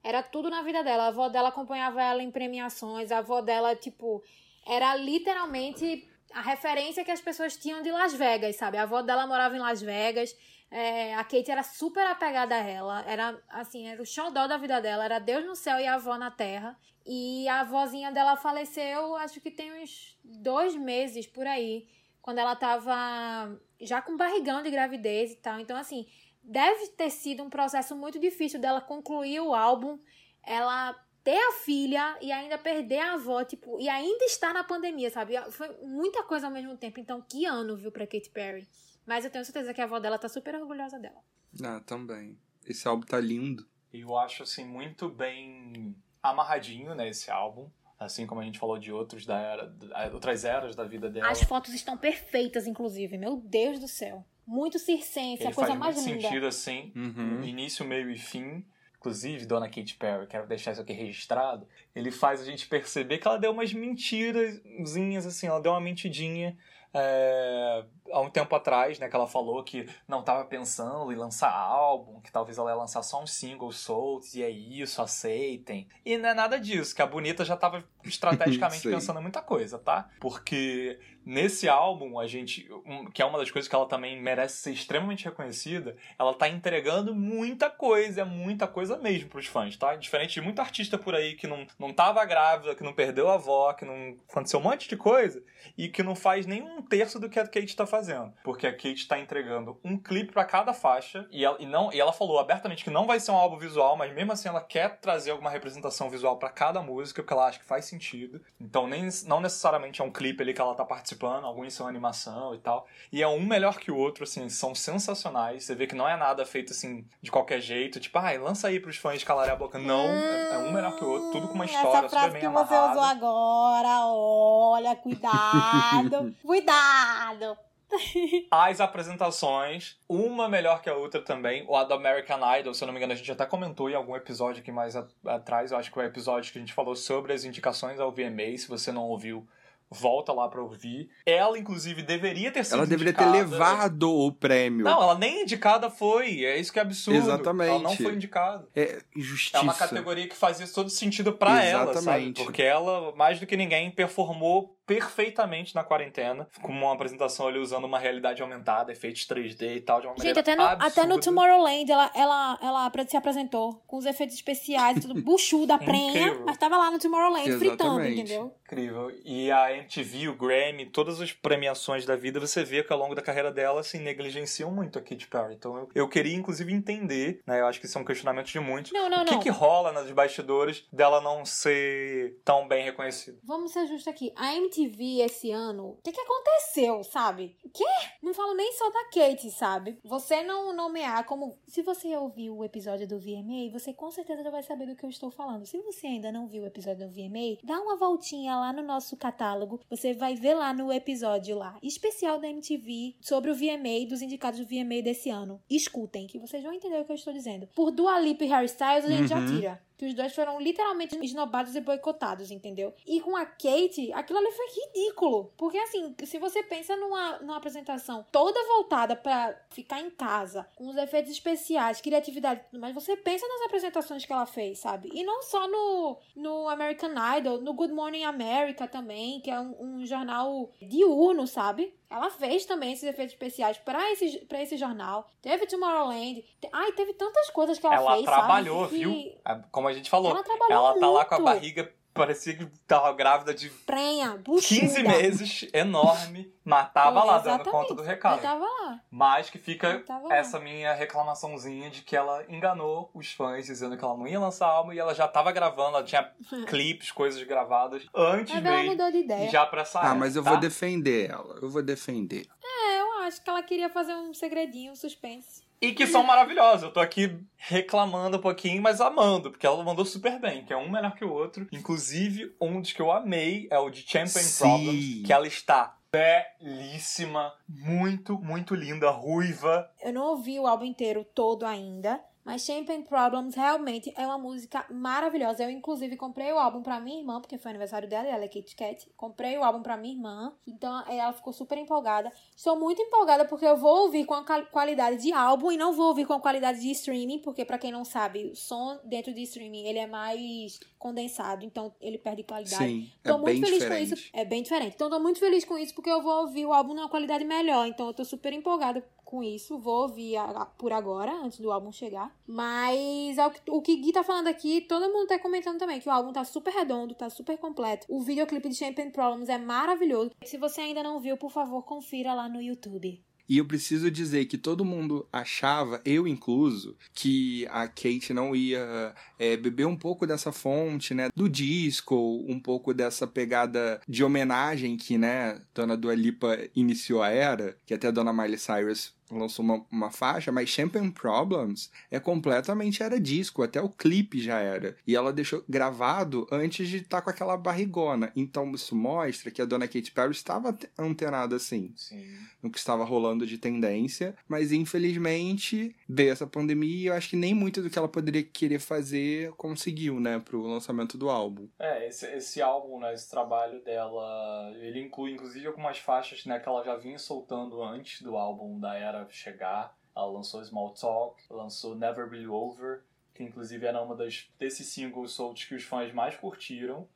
era tudo na vida dela. A avó dela acompanhava ela em premiações, a avó dela, tipo, era literalmente a referência que as pessoas tinham de Las Vegas, sabe? A avó dela morava em Las Vegas. é, a Kate era super apegada a ela, era assim, era o xodó da vida dela, era Deus no céu e a avó na terra. E a avózinha dela faleceu, acho que tem uns dois meses por aí, quando ela tava já com barrigão de gravidez e tal. Então, assim, deve ter sido um processo muito difícil dela concluir o álbum, ela ter a filha e ainda perder a avó, tipo, e ainda estar na pandemia, sabe? Foi muita coisa ao mesmo tempo. Então, que ano, viu, pra Katy Perry. Mas eu tenho certeza que a avó dela tá super orgulhosa dela. Ah, também. Esse álbum tá lindo. Eu acho, assim, muito bem amarradinho, né, esse álbum. Assim como a gente falou de outros da era, outras eras da vida dela. As fotos estão perfeitas, inclusive. Meu Deus do céu. Muito circense, Ele a coisa faz mais muito linda. sentido, assim, Uhum. início, meio e fim. Inclusive, Dona Katy Perry, quero deixar isso aqui registrado. Ele faz a gente perceber que ela deu umas mentirazinhas, assim, ela deu uma mentidinha é, há um tempo atrás, né? Que ela falou que não tava pensando em lançar álbum, que talvez ela ia lançar só uns singles soltos, e é isso, aceitem. E não é nada disso, que a Bonita já tava estrategicamente pensando em muita coisa, tá? Porque nesse álbum, a gente. um- que é uma das coisas que ela também merece ser extremamente reconhecida, ela tá entregando muita coisa, é muita coisa mesmo pros fãs, tá? Diferente de muita artista por aí que não, não tava grávida, que não perdeu a avó, que não aconteceu um monte de coisa e que não faz nem um terço do que a Kate tá fazendo. Porque a Kate tá entregando um clipe pra cada faixa e ela, e não, e ela falou abertamente que não vai ser um álbum visual, mas mesmo assim ela quer trazer alguma representação visual pra cada música, porque ela acha que faz sentido. Então nem, não necessariamente é um clipe ali que ela tá participando, alguns são animação e tal. E é um melhor que o outro, assim, são sensacionais. Você vê que não é nada feito assim de qualquer jeito, tipo, ai, lança aí pros fãs calarem a boca. Não, é é um melhor que o outro, tudo com uma história Hum, Essa super frase bem que você amarrada. usou agora, olha, cuidado, cuidado. As apresentações, uma melhor que a outra também. O a do American Idol, se eu não me engano, a gente até comentou em algum episódio aqui mais a- atrás. Eu acho que foi o episódio que a gente falou sobre as indicações ao VMA. Se você não ouviu, volta lá pra ouvir. Ela, inclusive, deveria ter sido Ela deveria ter indicada. levado o prêmio. Não, ela nem indicada foi. É isso que é absurdo. Exatamente. Ela não foi indicada. É injustiça. É uma categoria que fazia todo sentido pra ela, sabe? Exatamente. Porque ela, mais do que ninguém, performou perfeitamente na quarentena, com uma apresentação ali usando uma realidade aumentada, efeitos 3D e tal, de uma Gente, até no, até no. Tomorrowland ela, ela, ela se apresentou com os efeitos especiais, tudo buchuda, prenha, Incrível. mas tava lá no Tomorrowland fritando, Exatamente. entendeu? Incrível. E a MTV, o Grammy, todas as premiações da vida, você vê que ao longo da carreira dela, assim, negligenciam muito a Katy Perry. Então eu, eu queria, inclusive, entender, né? Eu acho que isso é um questionamento de muitos. Não, não, o que não. que rola nos bastidores dela não ser tão bem reconhecida? Vamos ser justos aqui. A MTV esse ano, o que que aconteceu, sabe? O quê? Não falo nem só da Kate, sabe? Você não nomear como... Se você ouviu o episódio do VMA, você com certeza já vai saber do que eu estou falando. Se você ainda não viu o episódio do VMA, dá uma voltinha lá no nosso catálogo. Você vai ver lá no episódio lá, especial da MTV, sobre o VMA, dos indicados do VMA desse ano. Escutem, que vocês vão entender o que eu estou dizendo. Por Dua Lipa e Harry Styles, a gente já Uhum. tira que os dois foram literalmente esnobados e boicotados, entendeu? E com a Kate, aquilo ali foi ridículo. Porque, assim, se você pensa numa, numa apresentação toda voltada pra ficar em casa, com os efeitos especiais, criatividade mais, você pensa nas apresentações que ela fez, sabe? E não só no, no American Idol, no Good Morning America também, que é um, um jornal diurno, sabe? Ela fez também esses efeitos especiais pra esse, pra esse jornal. Teve Tomorrowland. Te- Ai, teve tantas coisas que ela, Ela fez, trabalhou, sabe? viu? É, Como a gente falou, Ela trabalhou ela tá lá com a muito. barriga, parecia que tava grávida de prenha, buchuda. 15 meses, enorme, mas tava Foi, lá dando conta do Eu recado. tava lá. Mas que fica Eu essa minha reclamaçãozinha de que ela enganou os fãs, dizendo que ela não ia lançar álbum e ela já tava gravando, ela tinha clipes, coisas gravadas antes Mas ela mesmo. mudou de E ideia. já pra essa Ah, mas eu tá? vou defender ela. Eu vou defender. É, eu acho que ela queria fazer um segredinho, um suspense. E que são maravilhosas. Eu tô aqui reclamando um pouquinho, mas amando, porque ela mandou super bem, que é um melhor que o outro. Inclusive, um dos que eu amei é o de Champion Sim. Problems, que ela está belíssima, muito, muito linda, ruiva. Eu não ouvi o álbum inteiro todo ainda, Mas Champagne Problems realmente é uma música maravilhosa. Eu, inclusive, comprei o álbum pra minha irmã, porque foi aniversário dela, e ela é Kit Kat. Comprei o álbum pra minha irmã, então ela ficou super empolgada. Estou muito empolgada porque eu vou ouvir com a qualidade de álbum e não vou ouvir com a qualidade de streaming, porque para quem não sabe, o som dentro de streaming ele é mais condensado, então ele perde qualidade. Sim, tô é muito bem feliz diferente. com isso. É bem diferente. Então tô muito feliz com isso porque eu vou ouvir o álbum numa qualidade melhor. Então eu tô super empolgada com isso. Vou ouvir a, a, por agora, antes do álbum chegar. Mas é o, que, o que Gui tá falando aqui, todo mundo tá comentando também que o álbum tá super redondo, tá super completo. O videoclipe de Champagne Problems é maravilhoso. Se você ainda não viu, por favor, confira lá no YouTube. E eu preciso dizer que todo mundo achava, eu incluso, que a Kate não ia é, beber um pouco dessa fonte, né, do disco, um pouco dessa pegada de homenagem que, né, Dona Dua Lipa iniciou a era, que até a Dona Miley Cyrus lançou uma, uma faixa, mas Champagne Problems é completamente era disco, até o clipe já era. E ela deixou gravado antes de estar tá com aquela barrigona. Então isso mostra que a dona Katy Perry estava antenada assim, Sim. no que estava rolando de tendência, mas infelizmente veio essa pandemia e eu acho que nem muito do que ela poderia querer fazer conseguiu, né, pro lançamento do álbum. É, esse, esse álbum, né, esse trabalho dela, ele inclui inclusive algumas faixas, né, que ela já vinha soltando antes do álbum da era chegar. Ela lançou Small Talk, lançou Never Really Over, que inclusive era uma das, desses singles soltos que os fãs mais curtiram.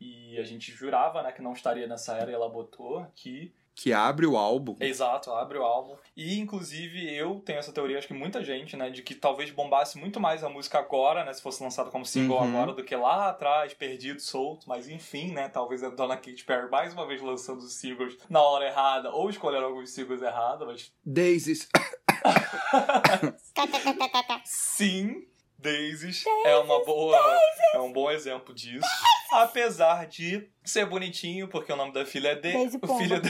E a gente jurava né, que não estaria nessa era e ela botou aqui que abre o álbum. Exato, abre o álbum. E, inclusive, eu tenho essa teoria, acho que muita gente, né, de que talvez bombasse muito mais a música agora, né, se fosse lançada como single uhum. agora, do que lá atrás, perdido, solto. Mas, enfim, né, talvez a dona Katy Perry mais uma vez lançando os singles na hora errada, ou escolhendo alguns singles errados, mas... Daisies. Sim, Daisies é uma boa, é um bom exemplo disso. Apesar de ser bonitinho, porque o nome da filha é Daisy. O filho.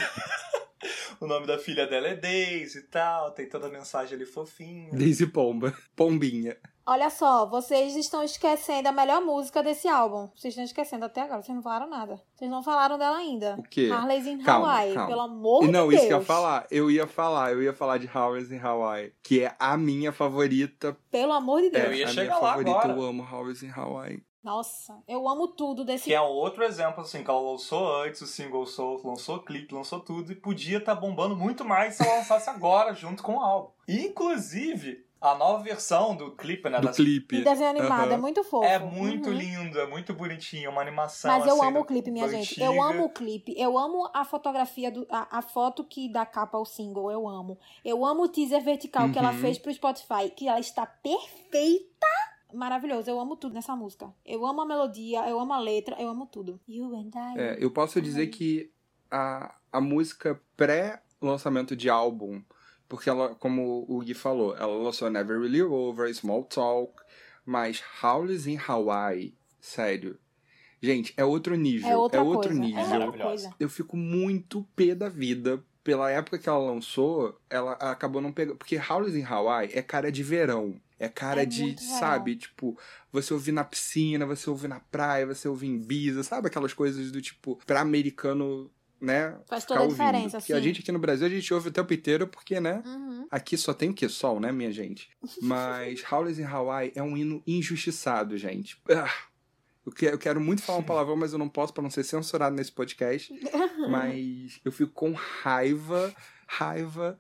O nome da filha dela é Daisy e tal, tem toda a mensagem ali fofinha. Daisy Pomba. Pombinha. Olha só, vocês estão esquecendo a melhor música desse álbum. Vocês estão esquecendo até agora, vocês não falaram nada. Vocês não falaram dela ainda. O quê? Harley's in calma, Hawaii, calma. pelo amor não, de Deus. Não, isso que eu ia falar. Eu ia falar, eu ia falar de Harley's in Hawaii, que é a minha favorita. Pelo amor de Deus. É, eu ia a chegar minha lá favorita, agora. eu amo Harley's in Hawaii. Nossa, eu amo tudo desse. Que é outro exemplo, assim, que ela lançou antes o single Soul, lançou clipe, lançou tudo e podia estar tá bombando muito mais se ela lançasse agora, junto com o álbum. Inclusive, a nova versão do clipe, né? Do das... clipe. E desenho animado, uhum. é muito fofo. É muito uhum. lindo, é muito bonitinho, uma animação. Mas eu assim, amo o clipe, minha antiga. gente. Eu amo o clipe. Eu amo a fotografia, do, a, a foto que dá capa ao single, eu amo. Eu amo o teaser vertical uhum. que ela uhum. fez pro Spotify, que ela está perfeita maravilhoso. Eu amo tudo nessa música. Eu amo a melodia, eu amo a letra, eu amo tudo. You and I. É, eu posso dizer que a, a música pré-lançamento de álbum, porque ela, como o Gui falou, ela lançou Never Really Over, Small Talk, mas Howl's in Hawaii, sério. Gente, é outro nível. É, outra é outro coisa. nível. É outra coisa. Eu fico muito pé da vida pela época que ela lançou, ela acabou não pegando. Porque Howl's in Hawaii é cara de verão. É cara é de, sabe, tipo, você ouvir na piscina, você ouvir na praia, você ouvir em Ibiza, sabe aquelas coisas do tipo, pra americano, né? Faz toda a ouvindo. diferença, Porque sim. a gente aqui no Brasil, a gente ouve o tempo inteiro porque, né? Uhum. Aqui só tem o que? Sol, né, minha gente? Mas Howl's in Hawaii é um hino injustiçado, gente. Ah, eu, eu quero muito falar um palavrão, mas eu não posso para não ser censurado nesse podcast. mas eu fico com raiva, raiva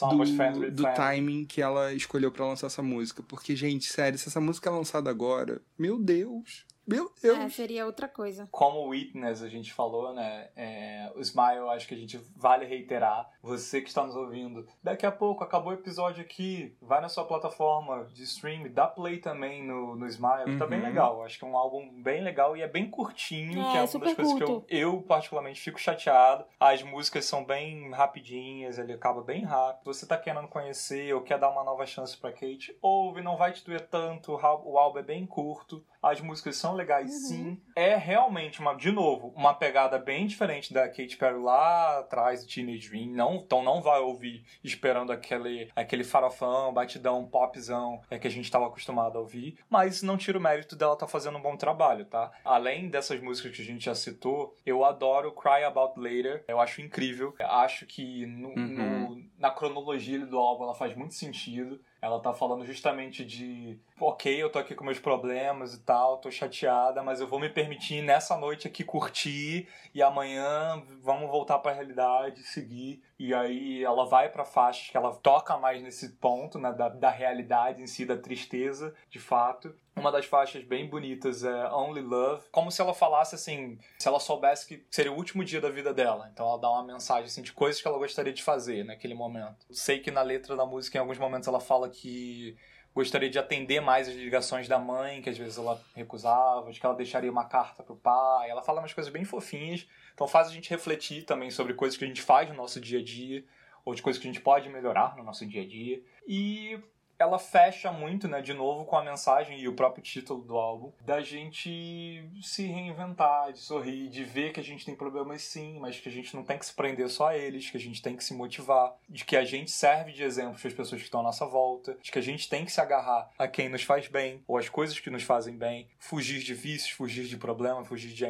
do, do timing que ela escolheu para lançar essa música. Porque, gente, sério, se essa música é lançada agora, meu Deus. Meu Deus. É, seria outra coisa. Como Witness a gente falou, né? É, o Smile, acho que a gente vale reiterar. Você que está nos ouvindo, daqui a pouco acabou o episódio aqui, vai na sua plataforma de stream, dá play também no, no Smile, uhum. tá bem uhum. legal. Acho que é um álbum bem legal e é bem curtinho, é, que é uma das coisas curto. que eu, eu particularmente fico chateado. As músicas são bem rapidinhas, ele acaba bem rápido. Você tá querendo conhecer ou quer dar uma nova chance pra Kate, ouve, não vai te doer tanto, o álbum é bem curto. As músicas são legais, uhum. sim. É realmente, uma, de novo, uma pegada bem diferente da Katy Perry lá atrás do Teenage Dream. Não, então não vai ouvir esperando aquele, aquele farofão, batidão, popzão é, que a gente estava acostumado a ouvir. Mas não tira o mérito dela estar tá fazendo um bom trabalho, tá? Além dessas músicas que a gente já citou, eu adoro Cry About Later. Eu acho incrível. Eu acho que no, uhum. no, na cronologia do álbum ela faz muito sentido. Ela tá falando justamente de, ok, eu tô aqui com meus problemas e tal, tô chateada, mas eu vou me permitir nessa noite aqui curtir e amanhã vamos voltar para a realidade, seguir. E aí ela vai para faixas que ela toca mais nesse ponto, né, da, da realidade em si, da tristeza, de fato. Uma das faixas bem bonitas é Only Love, como se ela falasse assim, se ela soubesse que seria o último dia da vida dela. Então ela dá uma mensagem assim de coisas que ela gostaria de fazer naquele momento. Sei que na letra da música em alguns momentos ela fala que gostaria de atender mais as ligações da mãe, que às vezes ela recusava, de que ela deixaria uma carta pro pai. Ela fala umas coisas bem fofinhas, então faz a gente refletir também sobre coisas que a gente faz no nosso dia a dia, ou de coisas que a gente pode melhorar no nosso dia a dia. E ela fecha muito, né, de novo com a mensagem e o próprio título do álbum, da gente se reinventar, de sorrir, de ver que a gente tem problemas sim, mas que a gente não tem que se prender só a eles, que a gente tem que se motivar, de que a gente serve de exemplo para as pessoas que estão à nossa volta, de que a gente tem que se agarrar a quem nos faz bem, ou às coisas que nos fazem bem, fugir de vícios, fugir de problemas, fugir de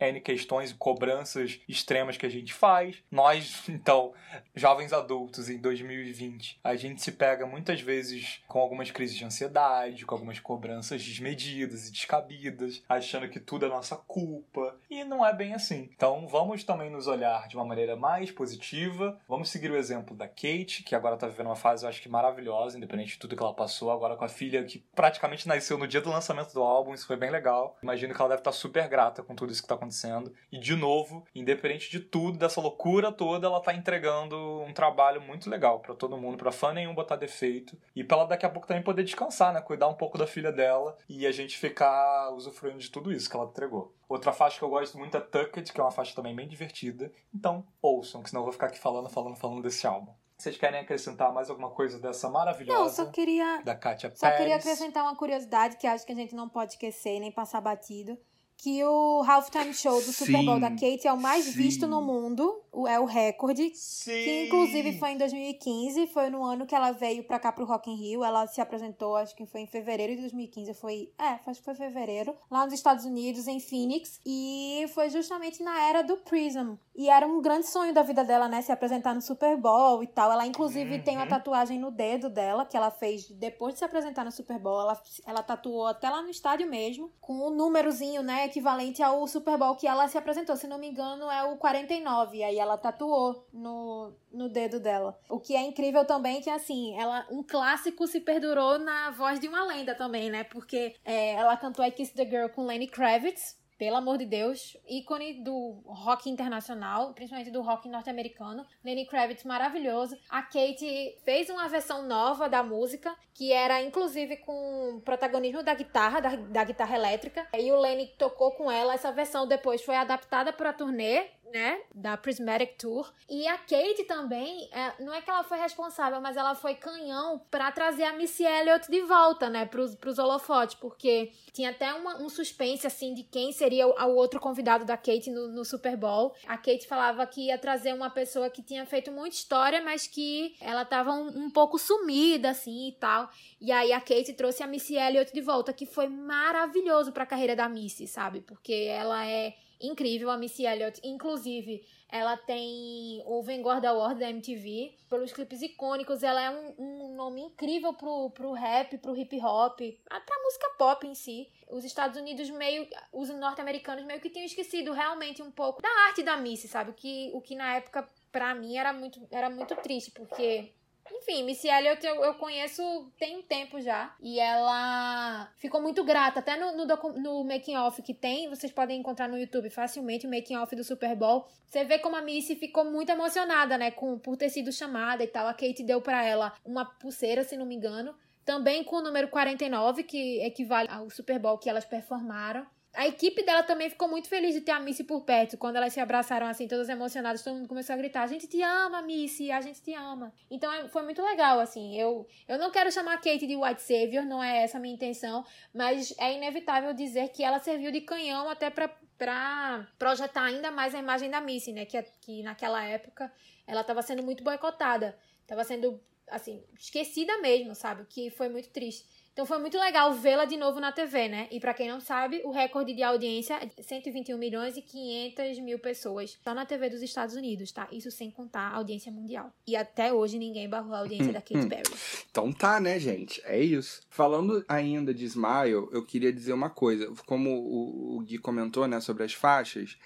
N questões e cobranças extremas que a gente faz. Nós, então, jovens adultos em 2020, a gente se pega muitas vezes com algumas crises de ansiedade, com algumas cobranças desmedidas e descabidas, achando que tudo é nossa culpa. E não é bem assim. Então vamos também nos olhar de uma maneira mais positiva. Vamos seguir o exemplo da Kate, que agora tá vivendo uma fase, eu acho que maravilhosa, independente de tudo que ela passou, agora com a filha que praticamente nasceu no dia do lançamento do álbum, isso foi bem legal. Imagino que ela deve estar super grata com tudo isso que tá acontecendo. E de novo, independente de tudo, dessa loucura toda, ela tá entregando um trabalho muito legal para todo mundo, para fã nenhum botar defeito e pra ela daqui a pouco também poder descansar, né? Cuidar um pouco da filha dela e a gente ficar usufruindo de tudo isso que ela entregou. Outra faixa que eu gosto muito é Tucked, que é uma faixa também bem divertida. Então, ouçam, que senão eu vou ficar aqui falando, falando, falando desse álbum. Vocês querem acrescentar mais alguma coisa dessa maravilhosa? Não, só queria. Da Katia Só Pérez. queria acrescentar uma curiosidade que acho que a gente não pode esquecer nem passar batido. Que o Halftime Show do Super Bowl Sim, da Kate é o mais sim. visto no mundo, é o recorde. Sim! Que inclusive foi em 2015, foi no ano que ela veio pra cá pro Rock in Rio. Ela se apresentou, acho que foi em fevereiro de 2015, foi, é, acho que foi fevereiro, lá nos Estados Unidos, em Phoenix, e foi justamente na era do Prism. E era um grande sonho da vida dela, né, se apresentar no Super Bowl e tal. Ela inclusive tem uma Uhum. tatuagem no dedo dela que ela fez depois de se apresentar no Super Bowl. Ela, ela tatuou até lá no estádio mesmo, com um númerozinho, né, equivalente ao Super Bowl que ela se apresentou. Se não me engano, é o 49. E aí ela tatuou no, no dedo dela. O que é incrível também que, assim, ela, um clássico se perdurou na voz de uma lenda também, né? Porque é, ela cantou I Kiss the Girl com Lenny Kravitz. Pelo amor de Deus, ícone do rock internacional, principalmente do rock norte-americano. Lenny Kravitz maravilhoso. A Kate fez uma versão nova da música, que era inclusive com protagonismo da guitarra, da, da guitarra elétrica. E o Lenny tocou com ela. Essa versão depois foi adaptada para a turnê né, da Prismatic Tour. E a Kate também, é, não é que ela foi responsável, mas ela foi canhão pra trazer a Missy Elliott de volta, né, pros, pros holofotes, porque tinha até uma- um suspense, assim, de quem seria o, o outro convidado da Kate no, no Super Bowl. A Kate falava que ia trazer uma pessoa que tinha feito muita história, mas que ela tava um, um pouco sumida, assim, e tal. E aí a Kate trouxe a Missy Elliott de volta, que foi maravilhoso pra carreira da Missy, sabe? Porque ela é incrível, a Missy Elliott. Inclusive, ela tem o Vanguard Award da MTV. Pelos clipes icônicos, ela é um, um nome incrível pro, pro rap, pro hip hop, a- pra música pop em si. Os Estados Unidos meio, os norte-americanos meio que tinham esquecido realmente um pouco da arte da Missy, sabe? O que, o que na época, pra mim, era muito, era muito triste, porque enfim, Missy Elliott eu, eu conheço tem um tempo já. E ela ficou muito grata. Até no, no, no making off que tem, vocês podem encontrar no YouTube facilmente o making off do Super Bowl. Você vê como a Missy ficou muito emocionada, né? Com, por ter sido chamada e tal. A Kate deu pra ela uma pulseira, se não me engano. Também com o número 49, que equivale ao Super Bowl que elas performaram. A equipe dela também ficou muito feliz de ter a Missy por perto. Quando elas se abraçaram assim, todas emocionadas, todo mundo começou a gritar: A gente te ama, Missy, a gente te ama. Então é- foi muito legal, assim. Eu, eu não quero chamar a Kate de White Savior, não é essa a minha intenção, mas é inevitável dizer que ela serviu de canhão até pra, pra projetar ainda mais a imagem da Missy, né? Que, que naquela época ela estava sendo muito boicotada. Tava sendo, assim, esquecida mesmo, sabe? Que foi muito triste. Então foi muito legal vê-la de novo na TV, né? E para quem não sabe, o recorde de audiência é 121 milhões e 500 mil pessoas só na TV dos Estados Unidos, tá? Isso sem contar a audiência mundial. E até hoje ninguém barrou a audiência da Katy Perry. Então tá, né, gente? É isso. Falando ainda de Smile, eu queria dizer uma coisa. Como o, Gui comentou, né, sobre as faixas,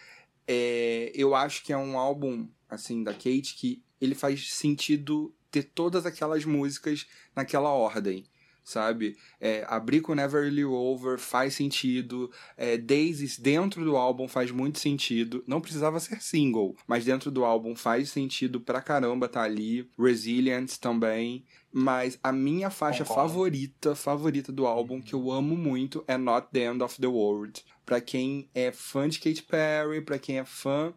é, eu acho que é um álbum, assim, da Kate que ele faz sentido ter todas aquelas músicas naquela ordem sabe? É, abrir com Never Really Over faz sentido. É, Daisies dentro do álbum faz muito sentido. Não precisava ser single, mas dentro do álbum faz sentido pra caramba tá ali. Resilience também. Mas a minha faixa Concordo. favorita, favorita do álbum, que eu amo muito, é Not the End of the World. Pra quem é fã de Katy Perry, pra quem é fã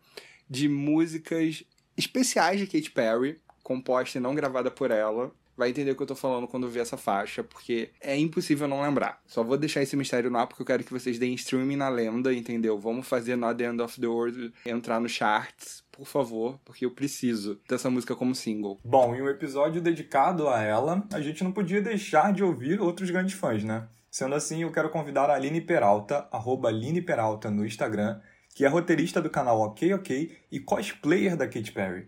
de músicas especiais de Katy Perry, composta e não gravada por ela, vai entender o que eu tô falando quando ver essa faixa, porque é impossível não lembrar. Só vou deixar esse mistério no ar porque eu quero que vocês deem streaming na lenda, entendeu? Vamos fazer Not the End of the World entrar no charts, por favor, porque eu preciso dessa música como single. Bom, em um episódio dedicado a ela, a gente não podia deixar de ouvir outros grandes fãs, né? Sendo assim, eu quero convidar a Aline Peralta, arroba Aline Peralta no Instagram, que é roteirista do canal Ok Ok e cosplayer da Katy Perry.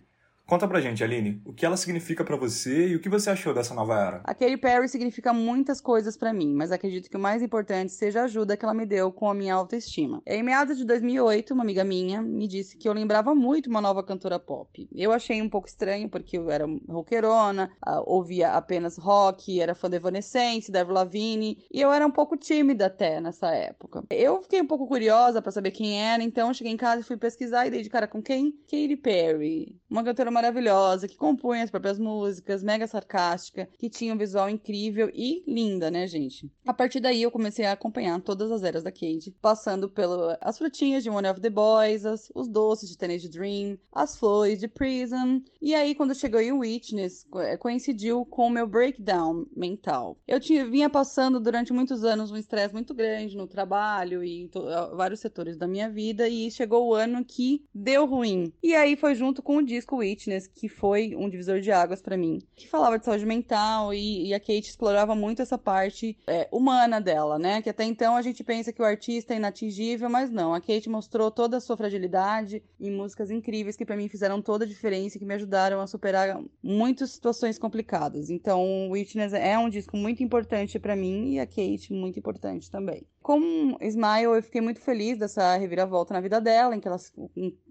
Conta pra gente, Aline, o que ela significa para você e o que você achou dessa nova era? A Katy Perry significa muitas coisas para mim, mas acredito que o mais importante seja a ajuda que ela me deu com a minha autoestima. Em meados de 2008, uma amiga minha me disse que eu lembrava muito uma nova cantora pop. Eu achei um pouco estranho, porque eu era rockerona, ah, ouvia apenas rock, era fã de Evanescence, da Avril Lavigne, e eu era um pouco tímida até nessa época. Eu fiquei um pouco curiosa para saber quem era, então cheguei em casa e fui pesquisar e dei de cara com quem? Katy Perry, uma cantora maravilhosa, que compunha as próprias músicas, mega sarcástica, que tinha um visual incrível e linda, né, gente? A partir daí eu comecei a acompanhar todas as eras da Cade, passando pelas frutinhas de One of the Boys, as, os doces de Teenage Dream, as flores de Prism, e aí quando chegou em Witness, é, coincidiu com o meu breakdown mental. Eu tinha, vinha passando durante muitos anos um estresse muito grande no trabalho e em vários setores da minha vida, e chegou o ano que deu ruim. E aí foi junto com o disco Witness Fitness, que foi um divisor de águas para mim, que falava de saúde mental e, e a Kate explorava muito essa parte é, humana dela, né? Que até então a gente pensa que o artista é inatingível, mas não. A Kate mostrou toda a sua fragilidade em músicas incríveis que para mim fizeram toda a diferença e que me ajudaram a superar muitas situações complicadas. Então, Witness é um disco muito importante para mim e a Kate muito importante também. Com Smile, eu fiquei muito feliz dessa reviravolta na vida dela, em que ela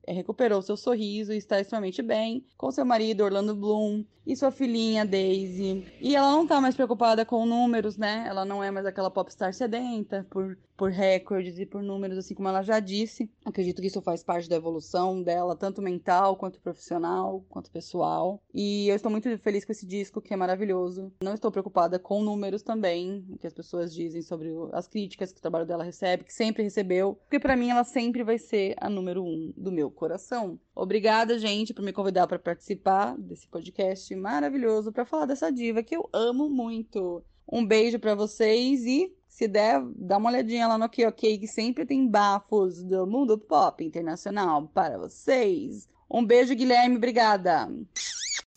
recuperou seu sorriso e está extremamente bem, com seu marido Orlando Bloom e sua filhinha Daisy. E ela não tá mais preocupada com números, né? Ela não é mais aquela popstar sedenta por, por recordes e por números, assim como ela já disse. Acredito que isso faz parte da evolução dela, tanto mental, quanto profissional, quanto pessoal. E eu estou muito feliz com esse disco, que é maravilhoso. Não estou preocupada com números também, o que as pessoas dizem sobre as críticas o trabalho dela recebe, que sempre recebeu. Porque para mim ela sempre vai ser a número um do meu coração. Obrigada, gente, por me convidar para participar desse podcast maravilhoso para falar dessa diva que eu amo muito. Um beijo para vocês e se der, dá uma olhadinha lá no OK OK, que sempre tem bafos do mundo pop internacional para vocês. Um beijo, Guilherme, obrigada.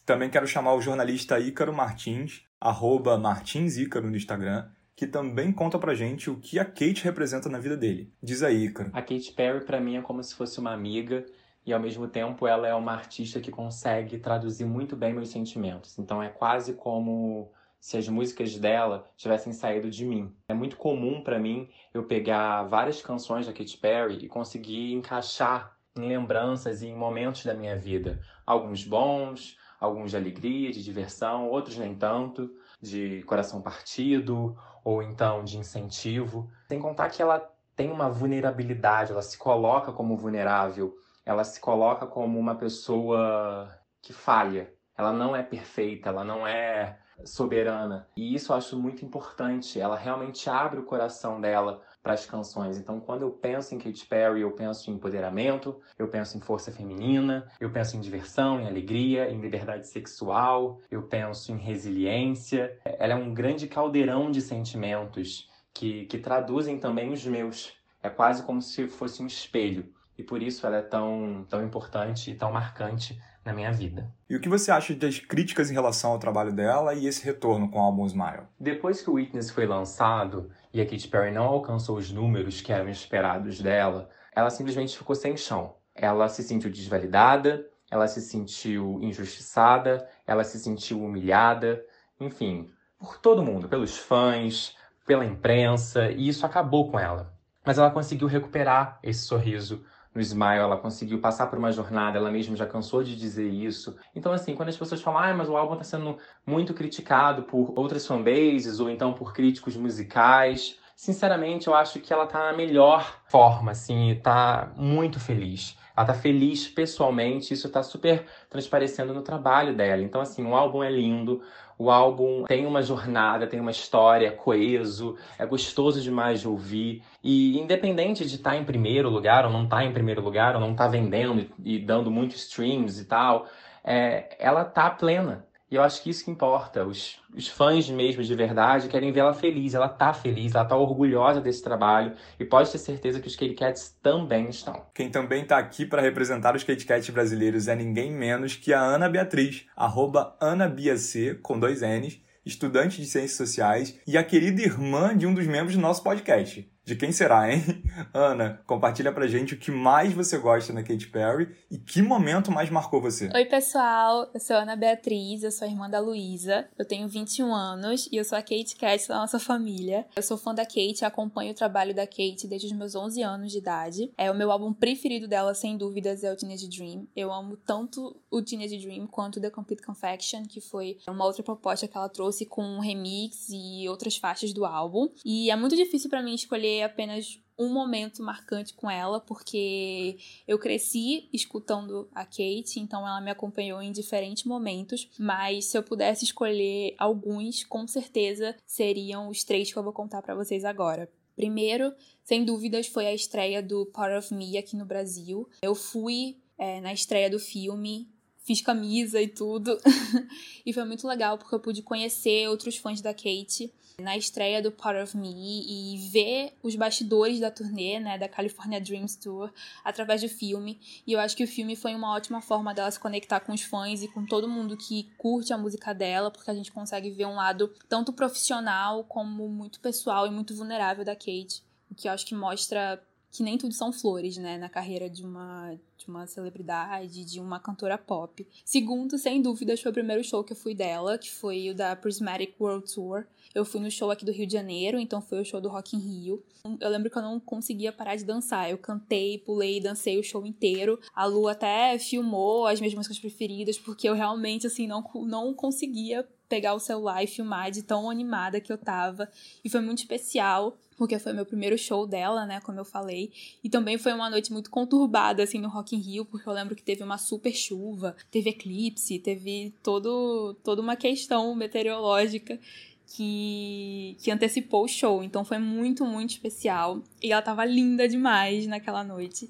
Também quero chamar o jornalista Ícaro Martins, arroba Martins Ícaro no Instagram, que também conta pra gente o que a Kate representa na vida dele. Diz aí, Ícaro. A Kate Perry para mim é como se fosse uma amiga e ao mesmo tempo ela é uma artista que consegue traduzir muito bem meus sentimentos. Então é quase como se as músicas dela tivessem saído de mim. É muito comum para mim eu pegar várias canções da Katy Perry e conseguir encaixar em lembranças e em momentos da minha vida, alguns bons, alguns de alegria, de diversão, outros nem tanto, de coração partido ou então de incentivo. Sem contar que ela tem uma vulnerabilidade, ela se coloca como vulnerável ela se coloca como uma pessoa que falha. Ela não é perfeita, ela não é soberana. E isso eu acho muito importante. Ela realmente abre o coração dela para as canções. Então, quando eu penso em Katy Perry, eu penso em empoderamento, eu penso em força feminina, eu penso em diversão, em alegria, em liberdade sexual, eu penso em resiliência. Ela é um grande caldeirão de sentimentos que, que traduzem também os meus. É quase como se fosse um espelho e por isso ela é tão, tão importante e tão marcante na minha vida. E o que você acha das críticas em relação ao trabalho dela e esse retorno com o álbum Smile? Depois que o Witness foi lançado e a Katy Perry não alcançou os números que eram esperados dela, ela simplesmente ficou sem chão. Ela se sentiu desvalidada, ela se sentiu injustiçada, ela se sentiu humilhada, enfim, por todo mundo, pelos fãs, pela imprensa, e isso acabou com ela. Mas ela conseguiu recuperar esse sorriso no Smile, ela conseguiu passar por uma jornada, ela mesma já cansou de dizer isso. Então, assim, quando as pessoas falam, ah, mas o álbum está sendo muito criticado por outras fanbases ou então por críticos musicais, sinceramente, eu acho que ela tá na melhor forma, assim, tá muito feliz. Ela tá feliz pessoalmente, isso tá super transparecendo no trabalho dela. Então, assim, o álbum é lindo, o álbum tem uma jornada, tem uma história, é coeso, é gostoso demais de ouvir. E independente de estar tá em primeiro lugar ou não estar tá em primeiro lugar, ou não estar tá vendendo e, dando muitos streams e tal, é, ela tá plena. E eu acho que isso que importa. Os, os fãs mesmo de verdade querem ver ela feliz. Ela tá feliz, ela tá orgulhosa desse trabalho. E pode ter certeza que os Kit Kats também estão. Quem também tá aqui para representar os Kit Kats brasileiros é ninguém menos que a Ana Beatriz, arroba AnaBiaC, com dois N's, estudante de Ciências Sociais e a querida irmã de um dos membros do nosso podcast. De quem será, hein? Ana, compartilha pra gente o que mais você gosta na Katy Perry e que momento mais marcou você. Oi, pessoal. Eu sou Ana Beatriz, eu sou irmã da Luísa. Eu tenho 21 anos e eu sou a Kate Cat da nossa família. Eu sou fã da Kate, acompanho o trabalho da Kate desde os meus 11 anos de idade. É o meu álbum preferido dela, sem dúvidas, é o Teenage Dream. Eu amo tanto o Teenage Dream quanto The Complete Confection, que foi uma outra proposta que ela trouxe com um remix e outras faixas do álbum. E é muito difícil para mim escolher apenas um momento marcante com ela, porque eu cresci escutando a Kate, então ela me acompanhou em diferentes momentos, mas se eu pudesse escolher alguns, com certeza seriam os três que eu vou contar para vocês agora. Primeiro, sem dúvidas, foi a estreia do Power of Me aqui no Brasil. Eu fui é, na estreia do filme fiz camisa e tudo. e foi muito legal porque eu pude conhecer outros fãs da Kate na estreia do Part of Me e ver os bastidores da turnê, né, da California Dreams Tour, através do filme. E eu acho que o filme foi uma ótima forma dela se conectar com os fãs e com todo mundo que curte a música dela, porque a gente consegue ver um lado tanto profissional como muito pessoal e muito vulnerável da Kate, o que eu acho que mostra que nem tudo são flores, né, na carreira de uma de uma celebridade, de uma cantora pop. Segundo, sem dúvidas, foi o primeiro show que eu fui dela, que foi o da Prismatic World Tour. Eu fui no show aqui do Rio de Janeiro, então foi o show do Rock in Rio. Eu lembro que eu não conseguia parar de dançar. Eu cantei, pulei, dancei o show inteiro. A Lu até filmou as minhas músicas preferidas, porque eu realmente, assim, não, não conseguia pegar o celular e filmar de tão animada que eu tava. E foi muito especial, porque foi meu primeiro show dela, né, como eu falei. E também foi uma noite muito conturbada, assim, no Rock in Rio, porque eu lembro que teve uma super chuva, teve eclipse, teve todo, toda uma questão meteorológica que, que antecipou o show. Então foi muito, muito especial. E ela tava linda demais naquela noite.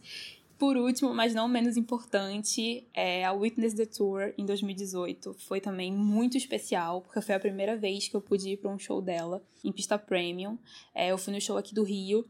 Por último, mas não menos importante, é a Witness the Tour em 2018. Foi também muito especial, porque foi a primeira vez que eu pude ir para um show dela em pista premium. É, eu fui no show aqui do Rio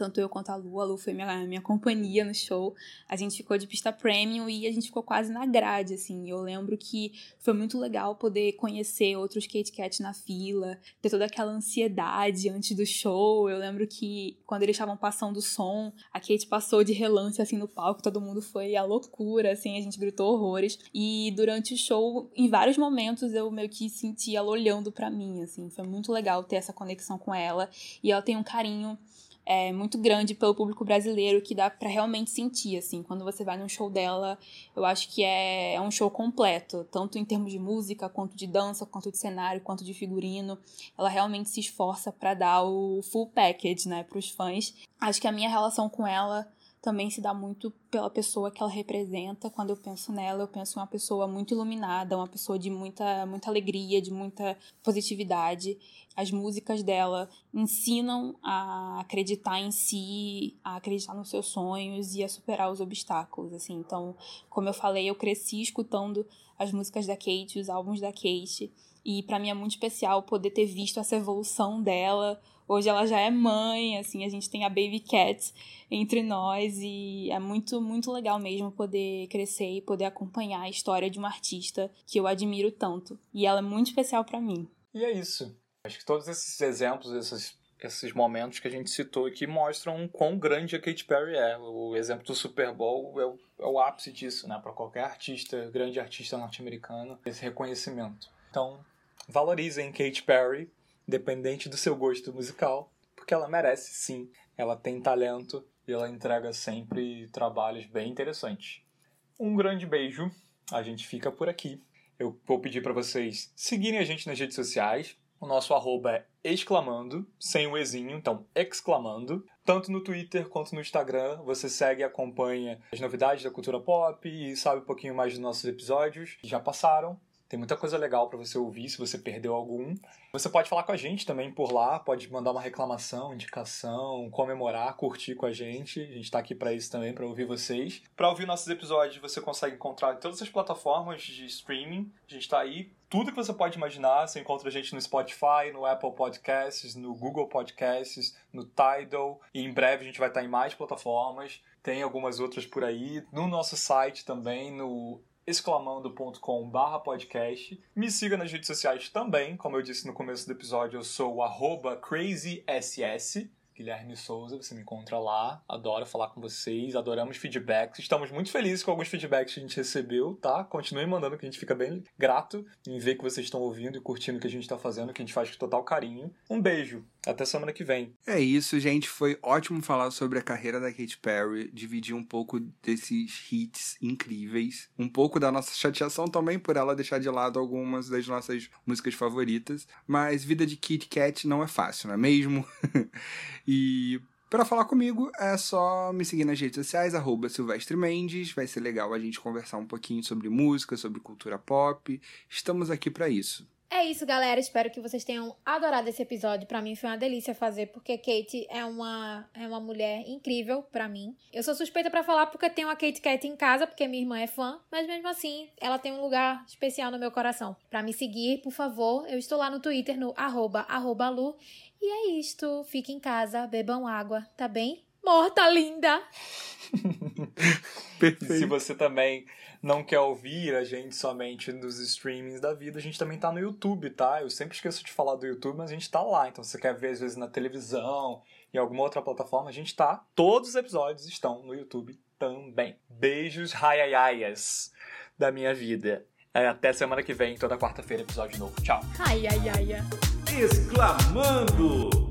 tanto eu quanto a Lu. A Lu foi minha, minha companhia no show. A gente ficou de pista premium e a gente ficou quase na grade, assim. Eu lembro que foi muito legal poder conhecer outros Kate Kat na fila, ter toda aquela ansiedade antes do show. Eu lembro que quando eles estavam passando o som, a Kate passou de relance, assim, no palco, todo mundo foi a loucura, assim, a gente gritou horrores. E durante o show, em vários momentos, eu meio que senti ela olhando para mim, assim. Foi muito legal ter essa conexão com ela. E ela tem um carinho é, muito grande pelo público brasileiro que dá para realmente sentir, assim. Quando você vai num show dela, eu acho que é, é um show completo, tanto em termos de música, quanto de dança, quanto de cenário, quanto de figurino. Ela realmente se esforça para dar o full package, né, pros fãs. Acho que a minha relação com ela também se dá muito pela pessoa que ela representa. Quando eu penso nela, eu penso em uma pessoa muito iluminada, uma pessoa de muita, muita alegria, de muita positividade. As músicas dela ensinam a acreditar em si, a acreditar nos seus sonhos e a superar os obstáculos, assim. Então, como eu falei, eu cresci escutando as músicas da Kate, os álbuns da Kate, e para mim é muito especial poder ter visto essa evolução dela Hoje ela já é mãe, assim, a gente tem a Baby Cat entre nós e é muito, muito legal mesmo poder crescer e poder acompanhar a história de uma artista que eu admiro tanto. E ela é muito especial para mim. E é isso. Acho que todos esses exemplos, esses, esses momentos que a gente citou aqui mostram quão grande a Katy Perry é. O exemplo do Super Bowl é o, é o ápice disso, né? Para qualquer artista, grande artista norte-americano, esse reconhecimento. Então, valorizem Katy Perry, independente do seu gosto musical, porque ela merece sim. Ela tem talento e ela entrega sempre trabalhos bem interessantes. Um grande beijo. A gente fica por aqui. Eu vou pedir para vocês seguirem a gente nas redes sociais. O nosso arroba é exclamando, sem o ezinho, então exclamando. Tanto no Twitter quanto no Instagram, você segue e acompanha as novidades da cultura pop e sabe um pouquinho mais dos nossos episódios que já passaram. Tem muita coisa legal para você ouvir se você perdeu algum. Você pode falar com a gente também por lá, pode mandar uma reclamação, indicação, comemorar, curtir com a gente. A gente está aqui para isso também, para ouvir vocês. Para ouvir nossos episódios, você consegue encontrar em todas as plataformas de streaming. A gente está aí tudo que você pode imaginar. Você encontra a gente no Spotify, no Apple Podcasts, no Google Podcasts, no Tidal. E em breve a gente vai estar em mais plataformas. Tem algumas outras por aí. No nosso site também, no exclamando.com podcast. Me siga nas redes sociais também, como eu disse no começo do episódio, eu sou o crazyss. Guilherme Souza, você me encontra lá. Adoro falar com vocês, adoramos feedbacks. Estamos muito felizes com alguns feedbacks que a gente recebeu, tá? Continue mandando, que a gente fica bem grato em ver que vocês estão ouvindo e curtindo o que a gente está fazendo, que a gente faz com total carinho. Um beijo, até semana que vem. É isso, gente. Foi ótimo falar sobre a carreira da Katy Perry, dividir um pouco desses hits incríveis, um pouco da nossa chateação também por ela deixar de lado algumas das nossas músicas favoritas. Mas vida de Kit Kat não é fácil, não é mesmo? E para falar comigo é só me seguir nas redes sociais, arroba Silvestre Mendes. Vai ser legal a gente conversar um pouquinho sobre música, sobre cultura pop. Estamos aqui para isso. É isso, galera. Espero que vocês tenham adorado esse episódio. Para mim foi uma delícia fazer, porque Kate é uma, é uma mulher incrível para mim. Eu sou suspeita para falar porque tenho a Kate Cat em casa, porque minha irmã é fã, mas mesmo assim, ela tem um lugar especial no meu coração. Para me seguir, por favor, eu estou lá no Twitter no arroba, arroba Lu. E é isto. Fique em casa, bebam água, tá bem? Morta linda! Perfeito. E se você também não quer ouvir a gente somente nos streamings da vida, a gente também tá no YouTube, tá? Eu sempre esqueço de falar do YouTube, mas a gente tá lá. Então, se você quer ver, às vezes, na televisão, em alguma outra plataforma, a gente tá. Todos os episódios estão no YouTube também. Beijos raiaiaias da minha vida. É, até semana que vem, toda quarta-feira, episódio novo. Tchau. Ai, ai, ai. Exclamando!